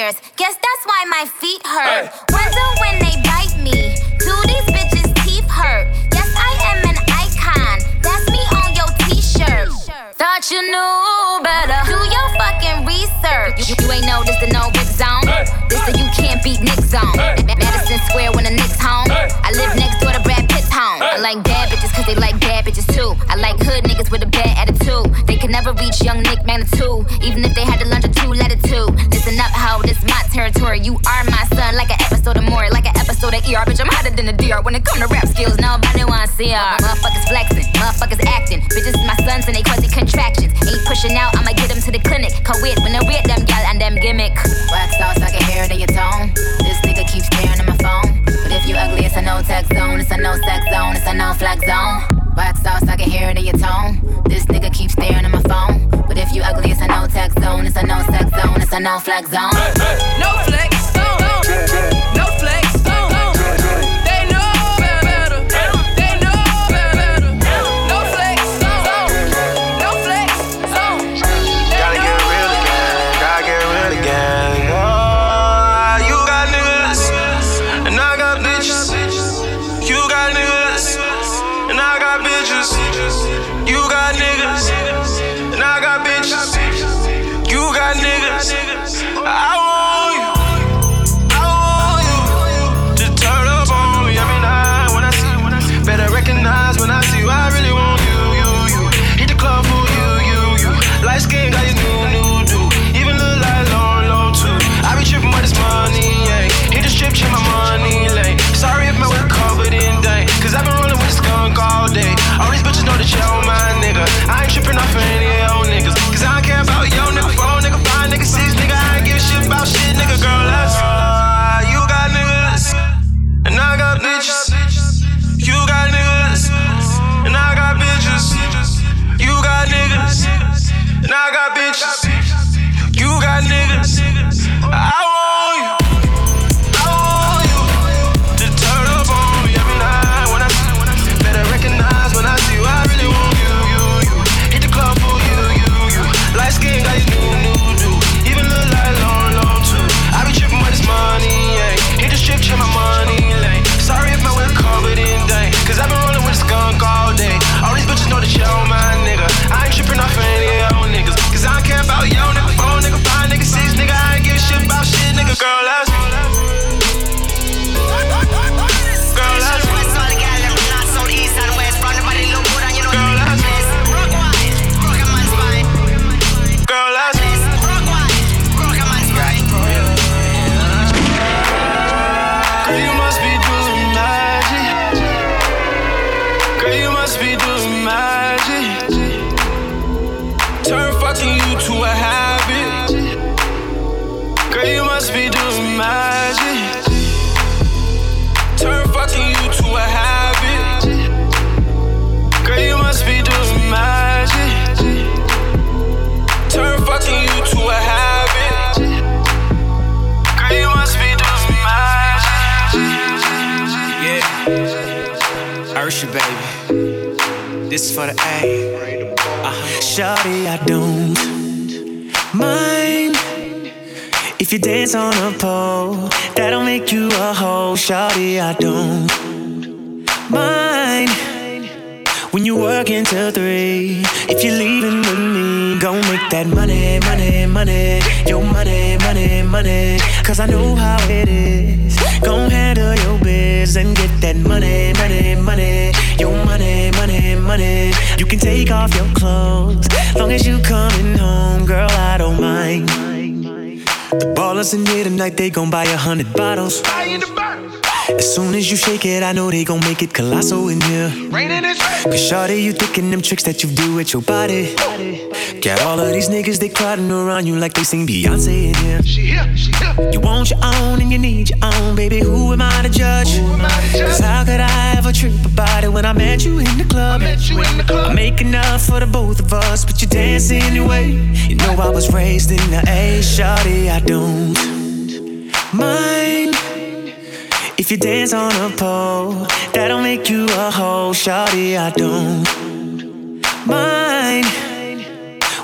Years. Guess that's why my feet hurt. Wonder when they bite me. Do these bitches' teeth hurt? Yes, I am an icon. That's me on your t-shirt. Thought you knew better. Do your fucking research. You, you ain't know this the no Rick zone. This the you can't beat Nick zone. Ma- Madison Square when the Knicks home. I live next door to Brad Pitt's home. I like bad bitches cause they like bad bitches too. I like hood niggas with a bad attitude. They can never reach young Nick Magnitude. Even if they had to lunch a two latitude. Listen territory. You are my son, like an episode of more, like an episode of ER. Bitch, I'm hotter than the DR. When it come to rap skills, nobody wanna see her. Motherfuckers flexing, motherfuckers acting. Bitches my sons and they quasi contractions. Ain't pushing out, I'ma get them to the clinic. Cause with when I read them gal and them gimmick. Wax sauce, I can hear it in your tone. This nigga keeps staring at my phone. But if you ugly, it's a no text zone, it's a no sex zone, it's a no flex zone. Wax sauce, I can hear it in your tone. This nigga keeps staring at my phone. But if you ugly, it's a no zone, it's a no sex zone, it's a no flex zone. No flex This for the A. Uh-huh. I don't mind if you dance on a pole. That'll make you a hoe. Shawty, I don't mind when you work until three. If you're leaving with me, gon' make that money, money, money. Your money, money, money. Cause I know how it is. Gon' handle your biz and get that money, money, money. Your money, money, money. You can take off your clothes. Long as you coming home, girl, I don't mind. The ballers in here tonight, they gon' buy a hundred bottles. As soon as you shake it, I know they gon' make it colossal in here. Cause shawty, you thinking them tricks that you do with your body. Got all of these niggas, they crowding around you like they sing Beyonce in here. She here, she here. You want your own and you need your own, baby. Who am I to judge? Cause how could I ever trip about it when I met you in the club? I make enough for the both of us, but you dance anyway. You know I was raised in the A, shawty, I don't mind. If you dance on a pole, that'll make you a hoe, shawty. I don't mind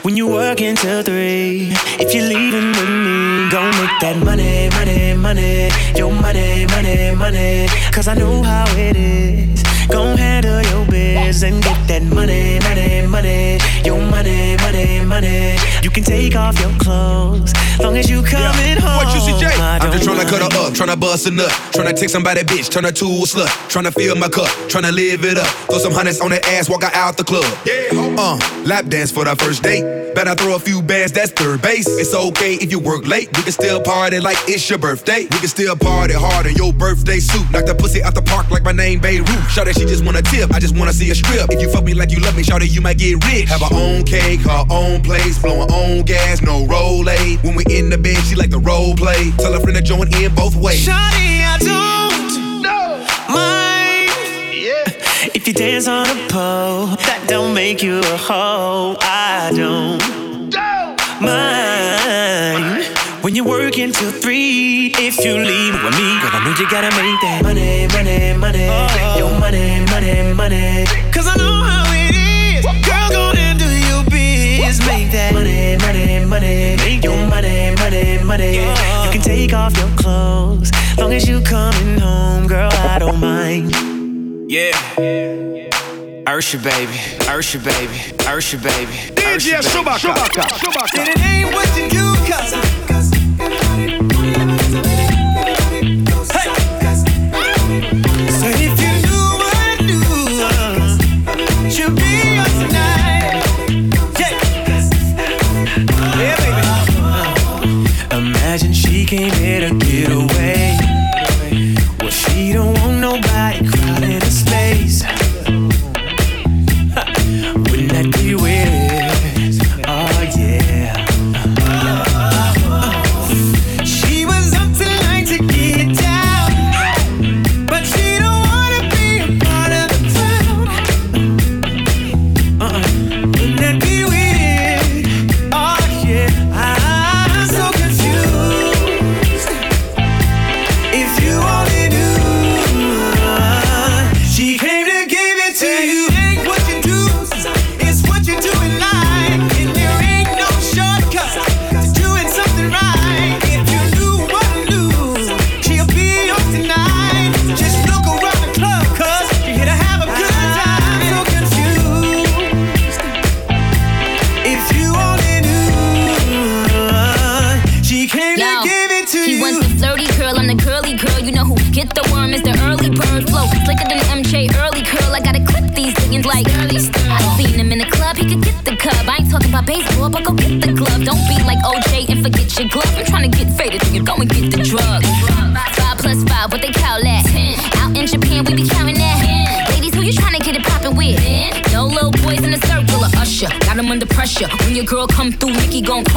when you work until three. If you're leaving with me, gon' make that money, money, money. Your money, money, money. Cause I know how it is. Gon' handle your biz and get that money, money, money. Your money, money, money. You can take off your clothes, long as you coming home. What you see, Jay? I I'm just don't tryna cut her mind. up, tryna bust a nut, tryna take somebody bitch, turn her to a slut, tryna fill my cup, tryna live it up. Throw some hundreds on that ass, walk her out the club. Yeah, uh, lap dance for the first date. Better throw a few bands, that's third base. It's okay if you work late, we can still party like it's your birthday. We can still party hard in your birthday suit. Knock the pussy out the park like my name Babe Ruth. Shout that she just wanna tip, I just wanna see a strip. If you fuck me like you love me, shout that you might get rich. Have her own cake, her own place, blowing own gas, no roll aid. When we in the bed, she like the role play. Tell her friend to join in both ways. Shawty, I don't mind if you dance on a pole. That don't make you a hoe. I don't mind when you work until three. If you leave with me, girl, I know you gotta make that money, money, money. Uh-huh. Your money, money, money. Cause I know how it is. Girl, go and do your biz. Make that money, money, money. Your money, money, money. Uh-huh. You can take off your clothes, long as you coming home, girl. I don't mind. Yeah. Usher, baby. Usher, baby. Usher, baby. DJ Chewbacca. Chewbacca. And it ain't what you do, cause So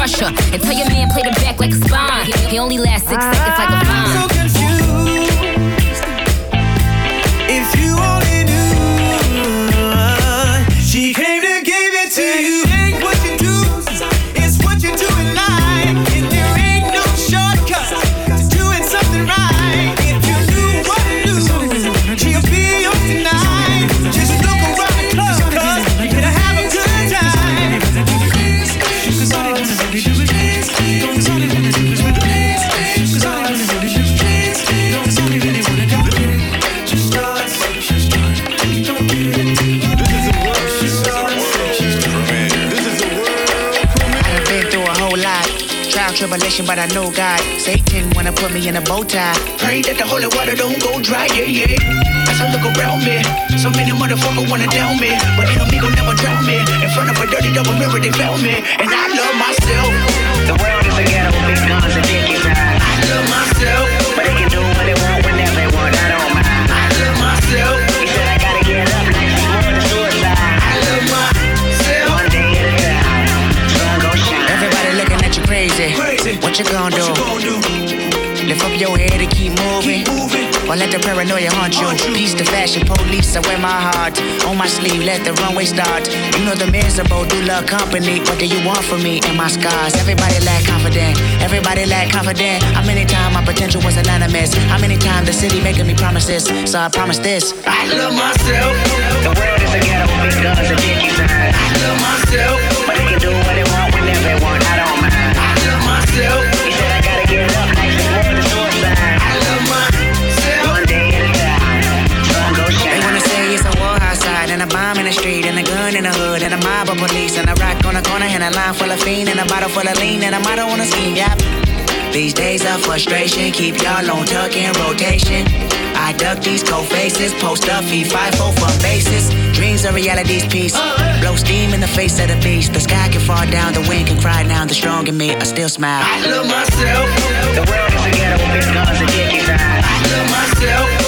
Nicki gon' crush her. And tell your man play the back like a spine. He only lasts six seconds but I know God. Satan wanna put me in a bow tie. Pray that the holy water don't go dry, yeah, yeah. As I look around me, so many motherfuckers wanna down me, but don't gon' never drown me. In front of a dirty double mirror, they found me, and I What you gonna do? Lift up your head and keep moving. Or let the paranoia haunt you. Peace the fashion police, I wear my heart on my sleeve. Let the runway start. You know the miserable do love company. What do you want from me and my scars? Everybody lack confident. Everybody lack confident. How many times my potential was anonymous? How many times the city making me promises? So I promise this. I love myself. The world is a ghetto big guns and dick inside. I love myself, but they can do what they want whenever they want. I don't mind. I love myself. He said I gotta get up, life is more than suicide. I love myself. One day at a time, sun gon' shine. They wanna say it's a war outside and a bomb in the street and a gun in the hood and a mob of police and a rock on the corner and a line full of fiend and a bottle full of lean and a motto on a scheme. Yep. These days of frustration keep y'all on tuck in rotation. I duck these cold faces, post up, feed five for bases. Dreams are reality's piece. Blow steam in the face of the beast. The sky can fall down, the wind can cry now. The strong in me, I still smile. I love myself. The world is ghetto with guns and dick. I love myself,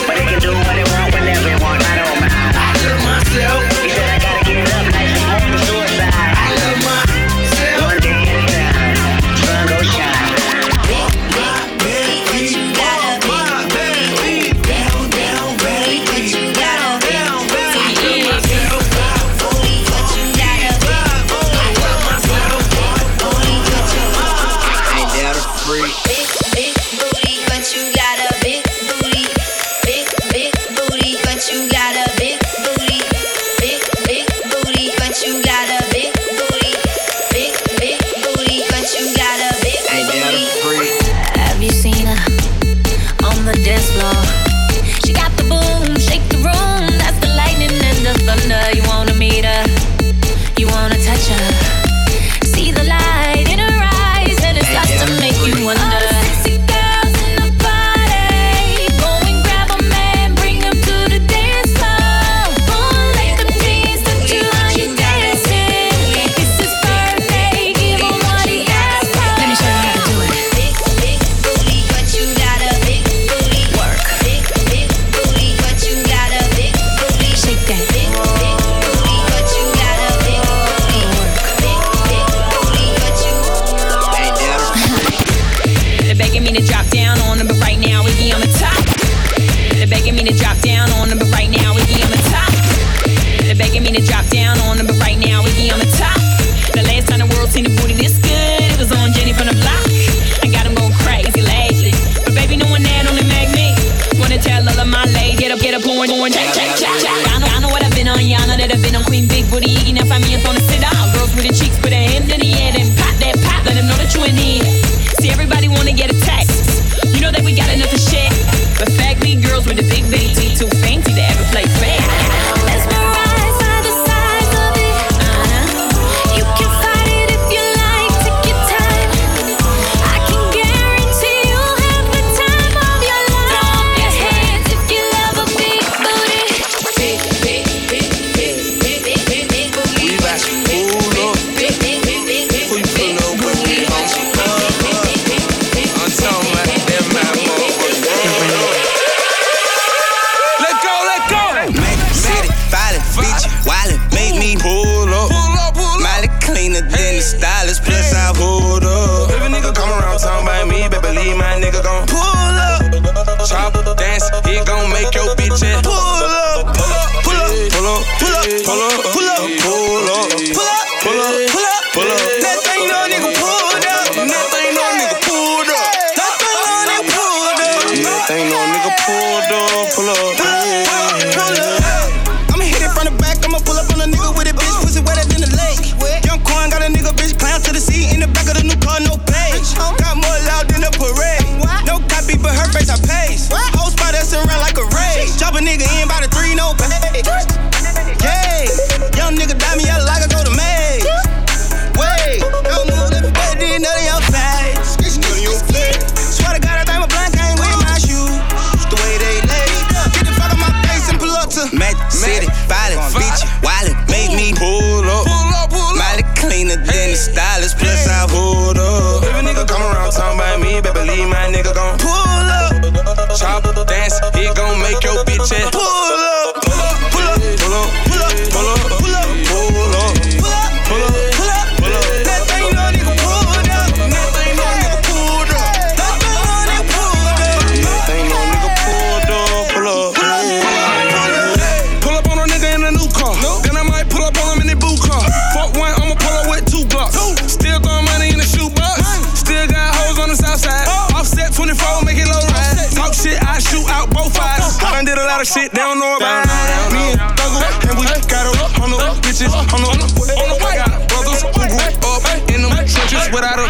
lot of shit they don't know about. Me and Thugger, and we got a hundred bitches on the on the I got brothers who grew up in them trenches without a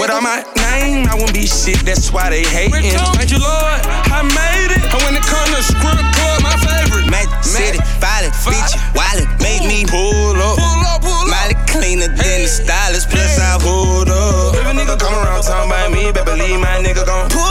without my name. I wouldn't be shit. That's why they hating. Thank you, Lord. I made it. And when it comes to script club, my favorite. Magic City, violent, bitch, wallet, make me pull up. Pull up, pull up. Molly cleaner than the stylist, plus I pulled up. If a nigga come around talking about me, better believe my nigga gon' pull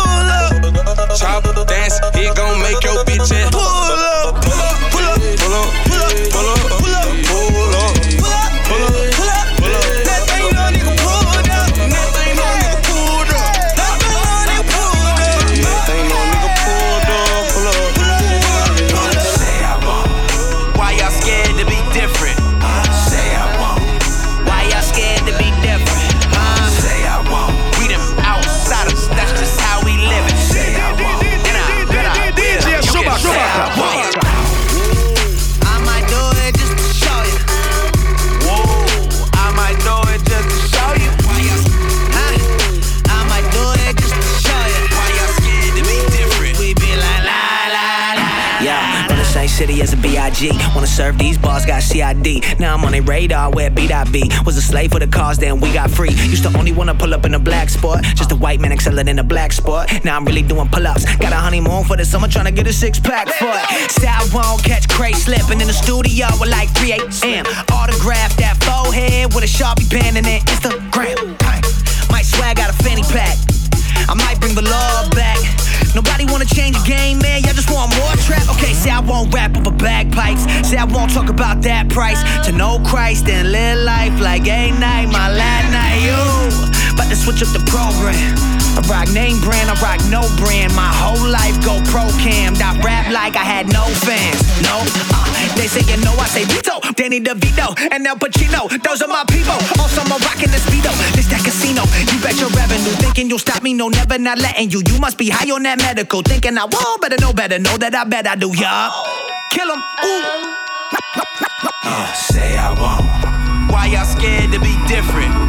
serve these bars, got CID. Now I'm on a radar where B.I.B. Was a slave for the cause, then we got free. Used to only wanna pull up in a black sport. Just a white man excelling in a black sport. Now I'm really doing pull ups. Got a honeymoon for the summer, trying to get a six pack. Say I won't catch Crae slipping in the studio with like 3 a.m. Autograph that forehead with a Sharpie pen and then Instagram. Might swag out a fanny pack. I might bring the love back. Nobody wanna change the game, man. Y'all just want more trap. Okay, say I won't rap over bagpipes. Say I won't talk about that price. To know Christ and live life like a night, my last night. You about to switch up the program. I rock name brand, I rock no brand. My whole life go pro cam. I rap like I had no fans. No, uh, they say you know I say Vito, Danny DeVito, and Al Pacino. Those are my people. Also, I'm rocking the speedo. This that casino. You bet your revenue. Thinking you'll stop me? No, never not letting you. You must be high on that medical. Thinking I won't, better know better. Know that I bet I do, y'all. Kill 'em. Ooh. Uh, say I won't. Why y'all scared to be different?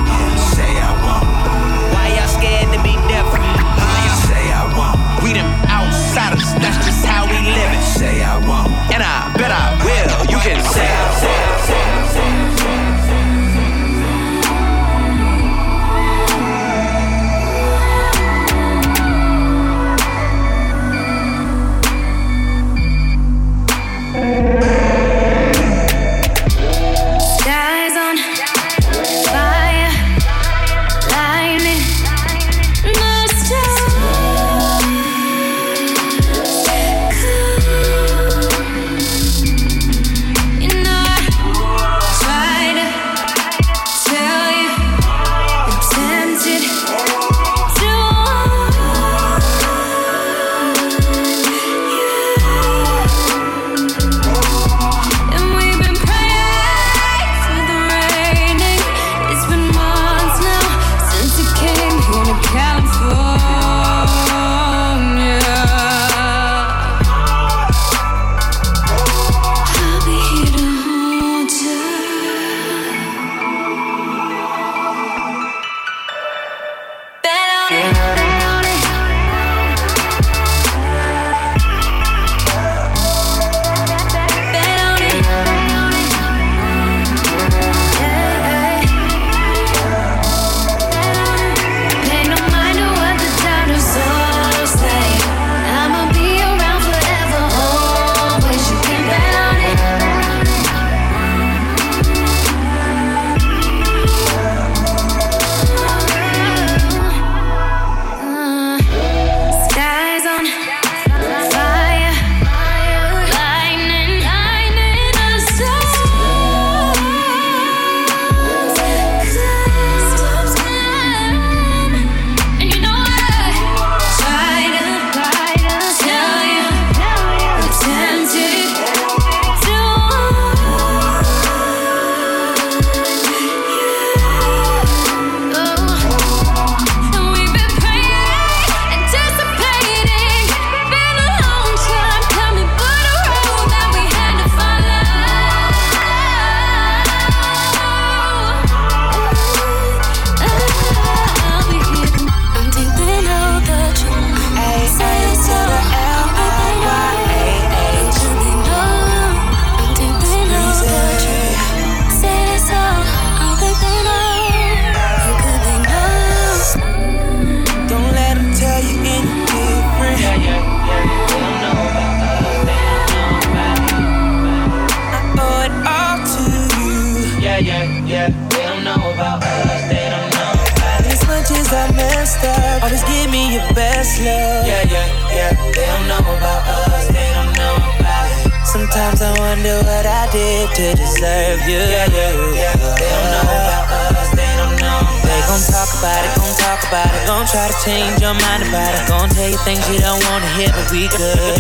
Change your mind about it, gon' tell you things you don't wanna hear, but we good.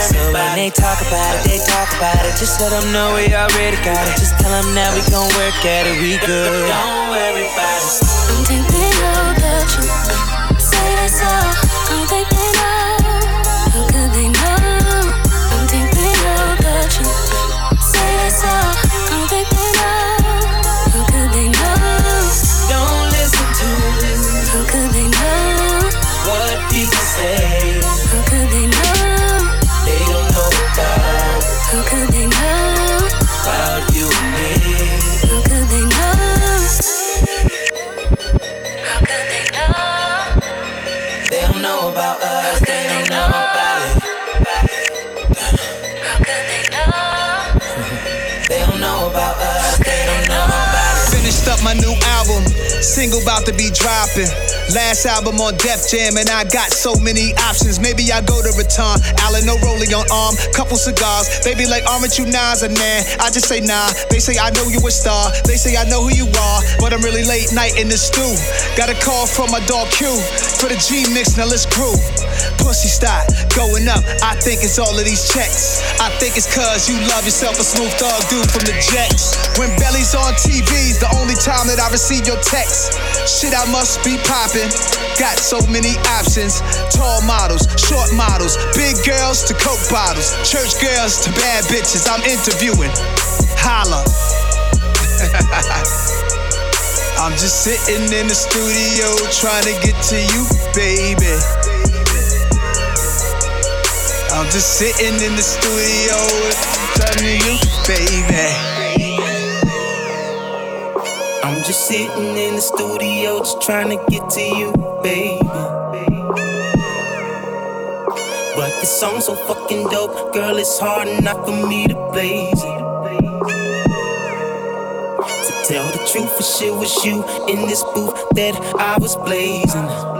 So when they talk about it, they talk about it. Just let them know we already got it. Just tell them that we gon' work at it, we good. Don't worry about it. Don't think they know that you say that's all. Don't think they know. How could they know? Don't think they know that you say that's all. Don't think they know. Single about to be dropping. Last album on Def Jam, and I got so many options. Maybe I go to Raton, Allen, no rolling on arm, couple cigars. Be like, aren't you Nas nah? I just say nah. They say I know you a star. They say I know who you are, but I'm really late night in the stew. Got a call from my dog Q for the G mix. Now let's groove. Pussy stop going up. I think it's all of these checks. I think it's cause you love yourself a smooth dog dude from the Jets. When Belly's on TV's the only time that I receive your text. Shit, I must be popping. Got so many options. Tall models, short models, big girls to coke bottles, church girls to bad bitches. I'm interviewing. Holla. I'm just sitting in the studio trying to get to you, baby. I'm just sitting in the studio talking to you, baby. I'm just sitting in the studio just trying to get to you, baby. But this song's so fucking dope, girl, it's hard enough for me to blaze it. To tell the truth, for shit was you in this booth that I was blazing.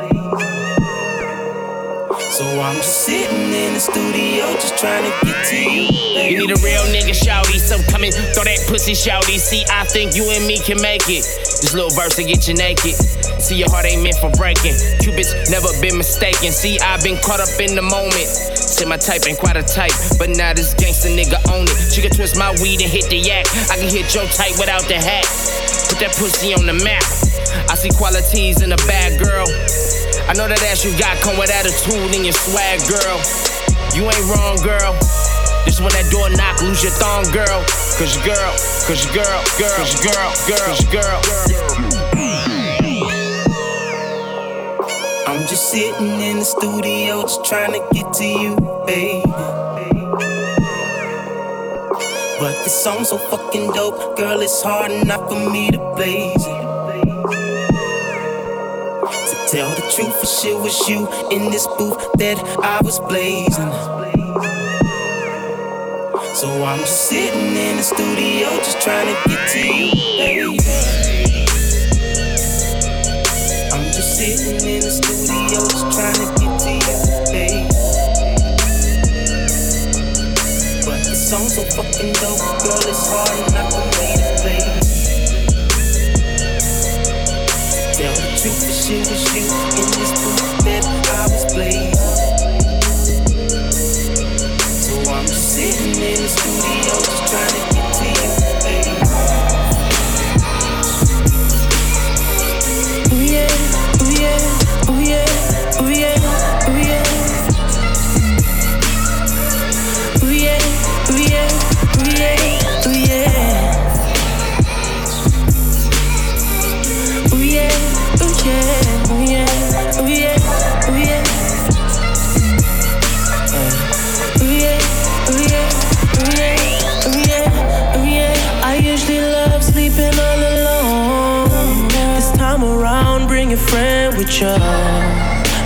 So I'm just sitting in the studio just trying to get to you. baby. You need a real nigga shouty, so come and throw that pussy shouty. See, I think you and me can make it. This little verse to get you naked. See, your heart ain't meant for breaking. Cupid's never been mistaken. See, I've been caught up in the moment. Say my type ain't quite a type, but now this gangster nigga own it. She can twist my weed and hit the yak. I can hit your type without the hat. Put that pussy on the map. I see qualities in a bad girl. I know that ass you got come with attitude and your swag, girl. You ain't wrong, girl. Just when that door knock, lose your thong, girl. Cause your girl, cause your girl, girl, cause girl, girl, cause your girl. I'm just sitting in the studio just trying to get to you, baby. But this song's so fucking dope, girl, it's hard enough for me to blaze it. Tell the truth, for shit was you in this booth that I was blazing. So I'm just sitting in the studio just trying to get to you, baby. I'm just sitting in the studio just trying to get to you, baby. But the song's so fucking dope, girl, it's hard enough to truth, the shit was you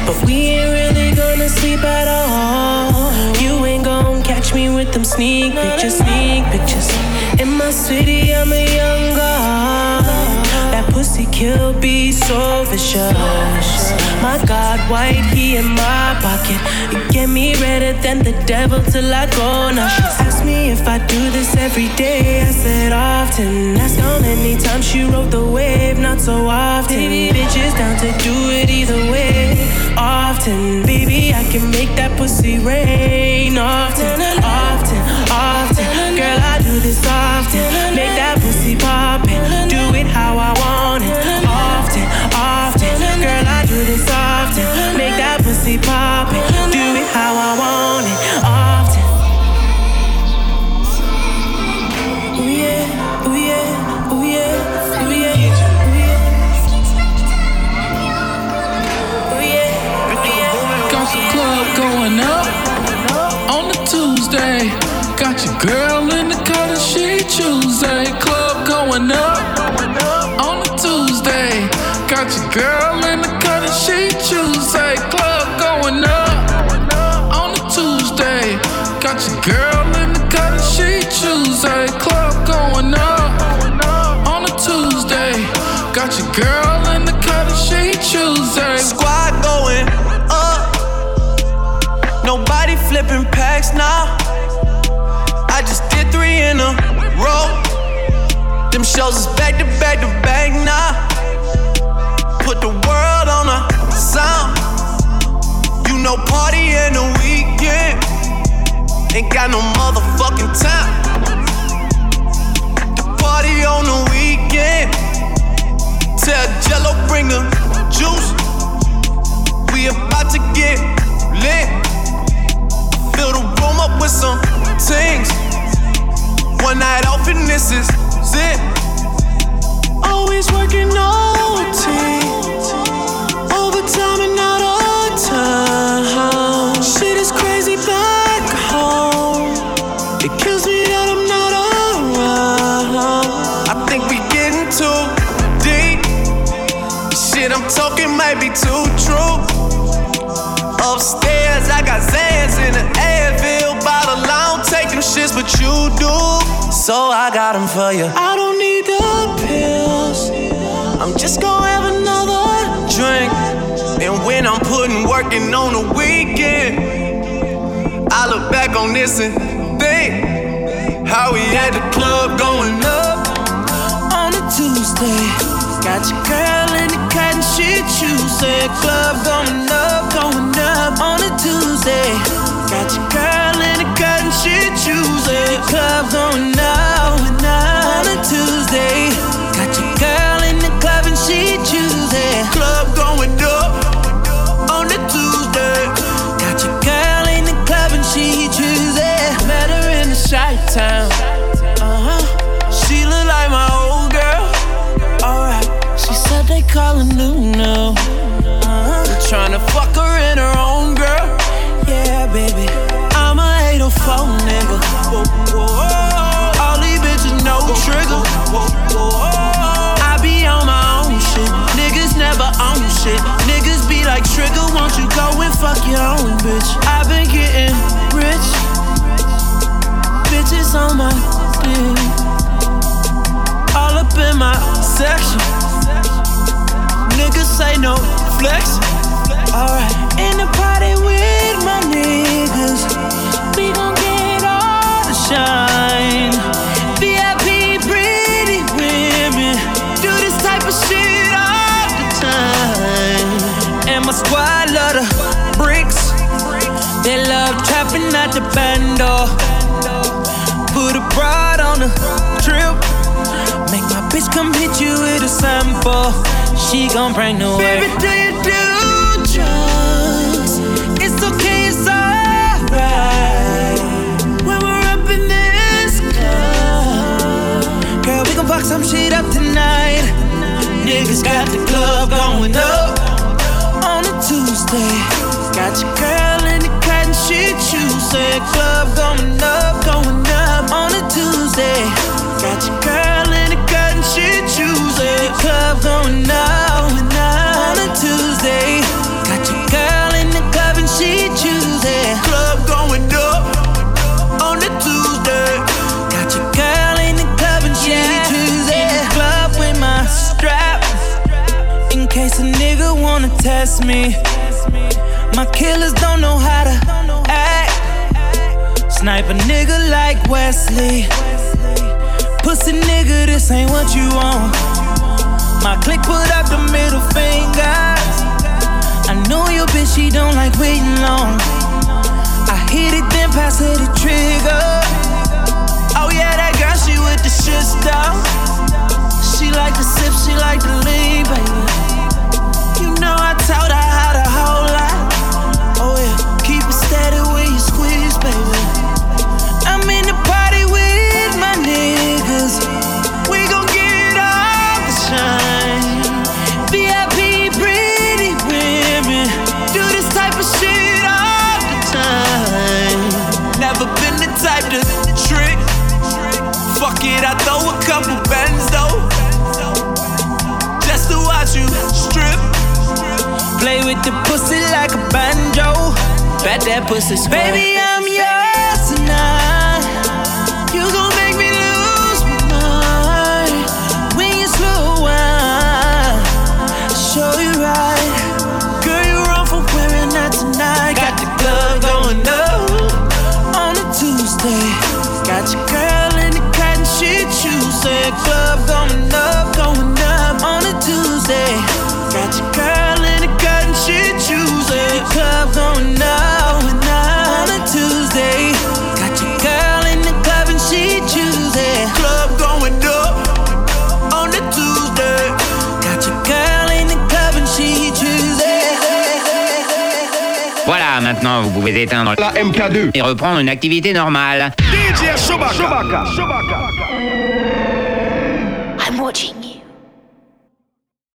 But we ain't really gonna sleep at all. You ain't gonna catch me with them sneak pictures, sneak pictures. In my city, kill be so vicious. My God white, he in my pocket. You get me redder than the devil till I go. Now she asked me if I do this every day. I said often. Asked how many times she rode the wave, not so often. Bitches down to do it either way. Often, baby, I can make that pussy rain. Often, often, often. Girl, I do this often. Make that pussy poppin'. Girl in the cut and she Tuesday. Club going up on the Tuesday. Got your girl in the cut and she Tuesday. Club going up on the Tuesday. Got your girl in the cut and she Tuesday. Club going up on a Tuesday. Got your girl in the cut and she Tuesday. Squad going up. Nobody flipping packs now. Three in a row. Them shows is back to back to back now. Put the world on a sound. You know, party in the weekend. Ain't got no motherfucking time. The party on the weekend. Tell Jello bring the juice. We about to get lit. Fill the room up with some things. One night off and this is it. Always working OT. Overtime and out of time. Shit is crazy back home. It kills me that I'm not around. I think we getting too deep. Shit I'm talking might be too true. Upstairs, I got Xans in the Advil bottle. I don't take them shits, but you do. So I got them for you. I don't need the pills. I'm just gonna have another drink. And when I'm putting working on the weekend, I look back on this and think how we had the club going up on a Tuesday. Got your girl in the cut and she Tuesday. Club going up, going up on a Tuesday. Got your girl in the cut and she Tuesday. Club going up on a Tuesday. Got your girl in the club and she Tuesday. Club going up on a Tuesday. Got your girl in the club and she Tuesday. Met her in the shy town. Fuck your own bitch? I've been getting rich. Bitches on my dick. All up in my section. Niggas say no flex. Alright, in the party with my niggas. We gon' get all the shine. Trapping at the bando. Put a on the trip. Make my bitch come hit you with a sample. She gon' bring the. Baby, do you do drugs? It's okay, it's alright. When we're up in this club, girl, we gon' fuck some shit up tonight. Niggas got the club going up on a Tuesday. Got your girl in the cut and she Tuesday. Club going up, going up on a Tuesday. Got your girl in the cut and she Tuesday. Club going up, going up on a Tuesday. Got your girl in the club and she Tuesday. Club going up on a Tuesday. Got your girl in the club and she Tuesday. In the club with my strap. In case a nigga wanna test me. My killers don't know how to act. Snipe a nigga like Wesley. Pussy nigga, this ain't what you want. My click put up the middle fingers. I know your bitch, she don't like waiting long. I hit it, then pass her the trigger. Oh yeah, that girl, she with the shit stuff. She like to sip, she like to lean, baby. You know I taught her the party with my niggas. We gon' get all the shine. VIP pretty women do this type of shit all the time. Never been the type to trick. Fuck it, I throw a couple bands. Just to watch you strip. Play with the pussy like a banjo. Bet that pussy squirt. Baby, I'm yours tonight. You gon' vous pouvez éteindre la MK2 et reprendre une activité normale. DJ Chewbacca.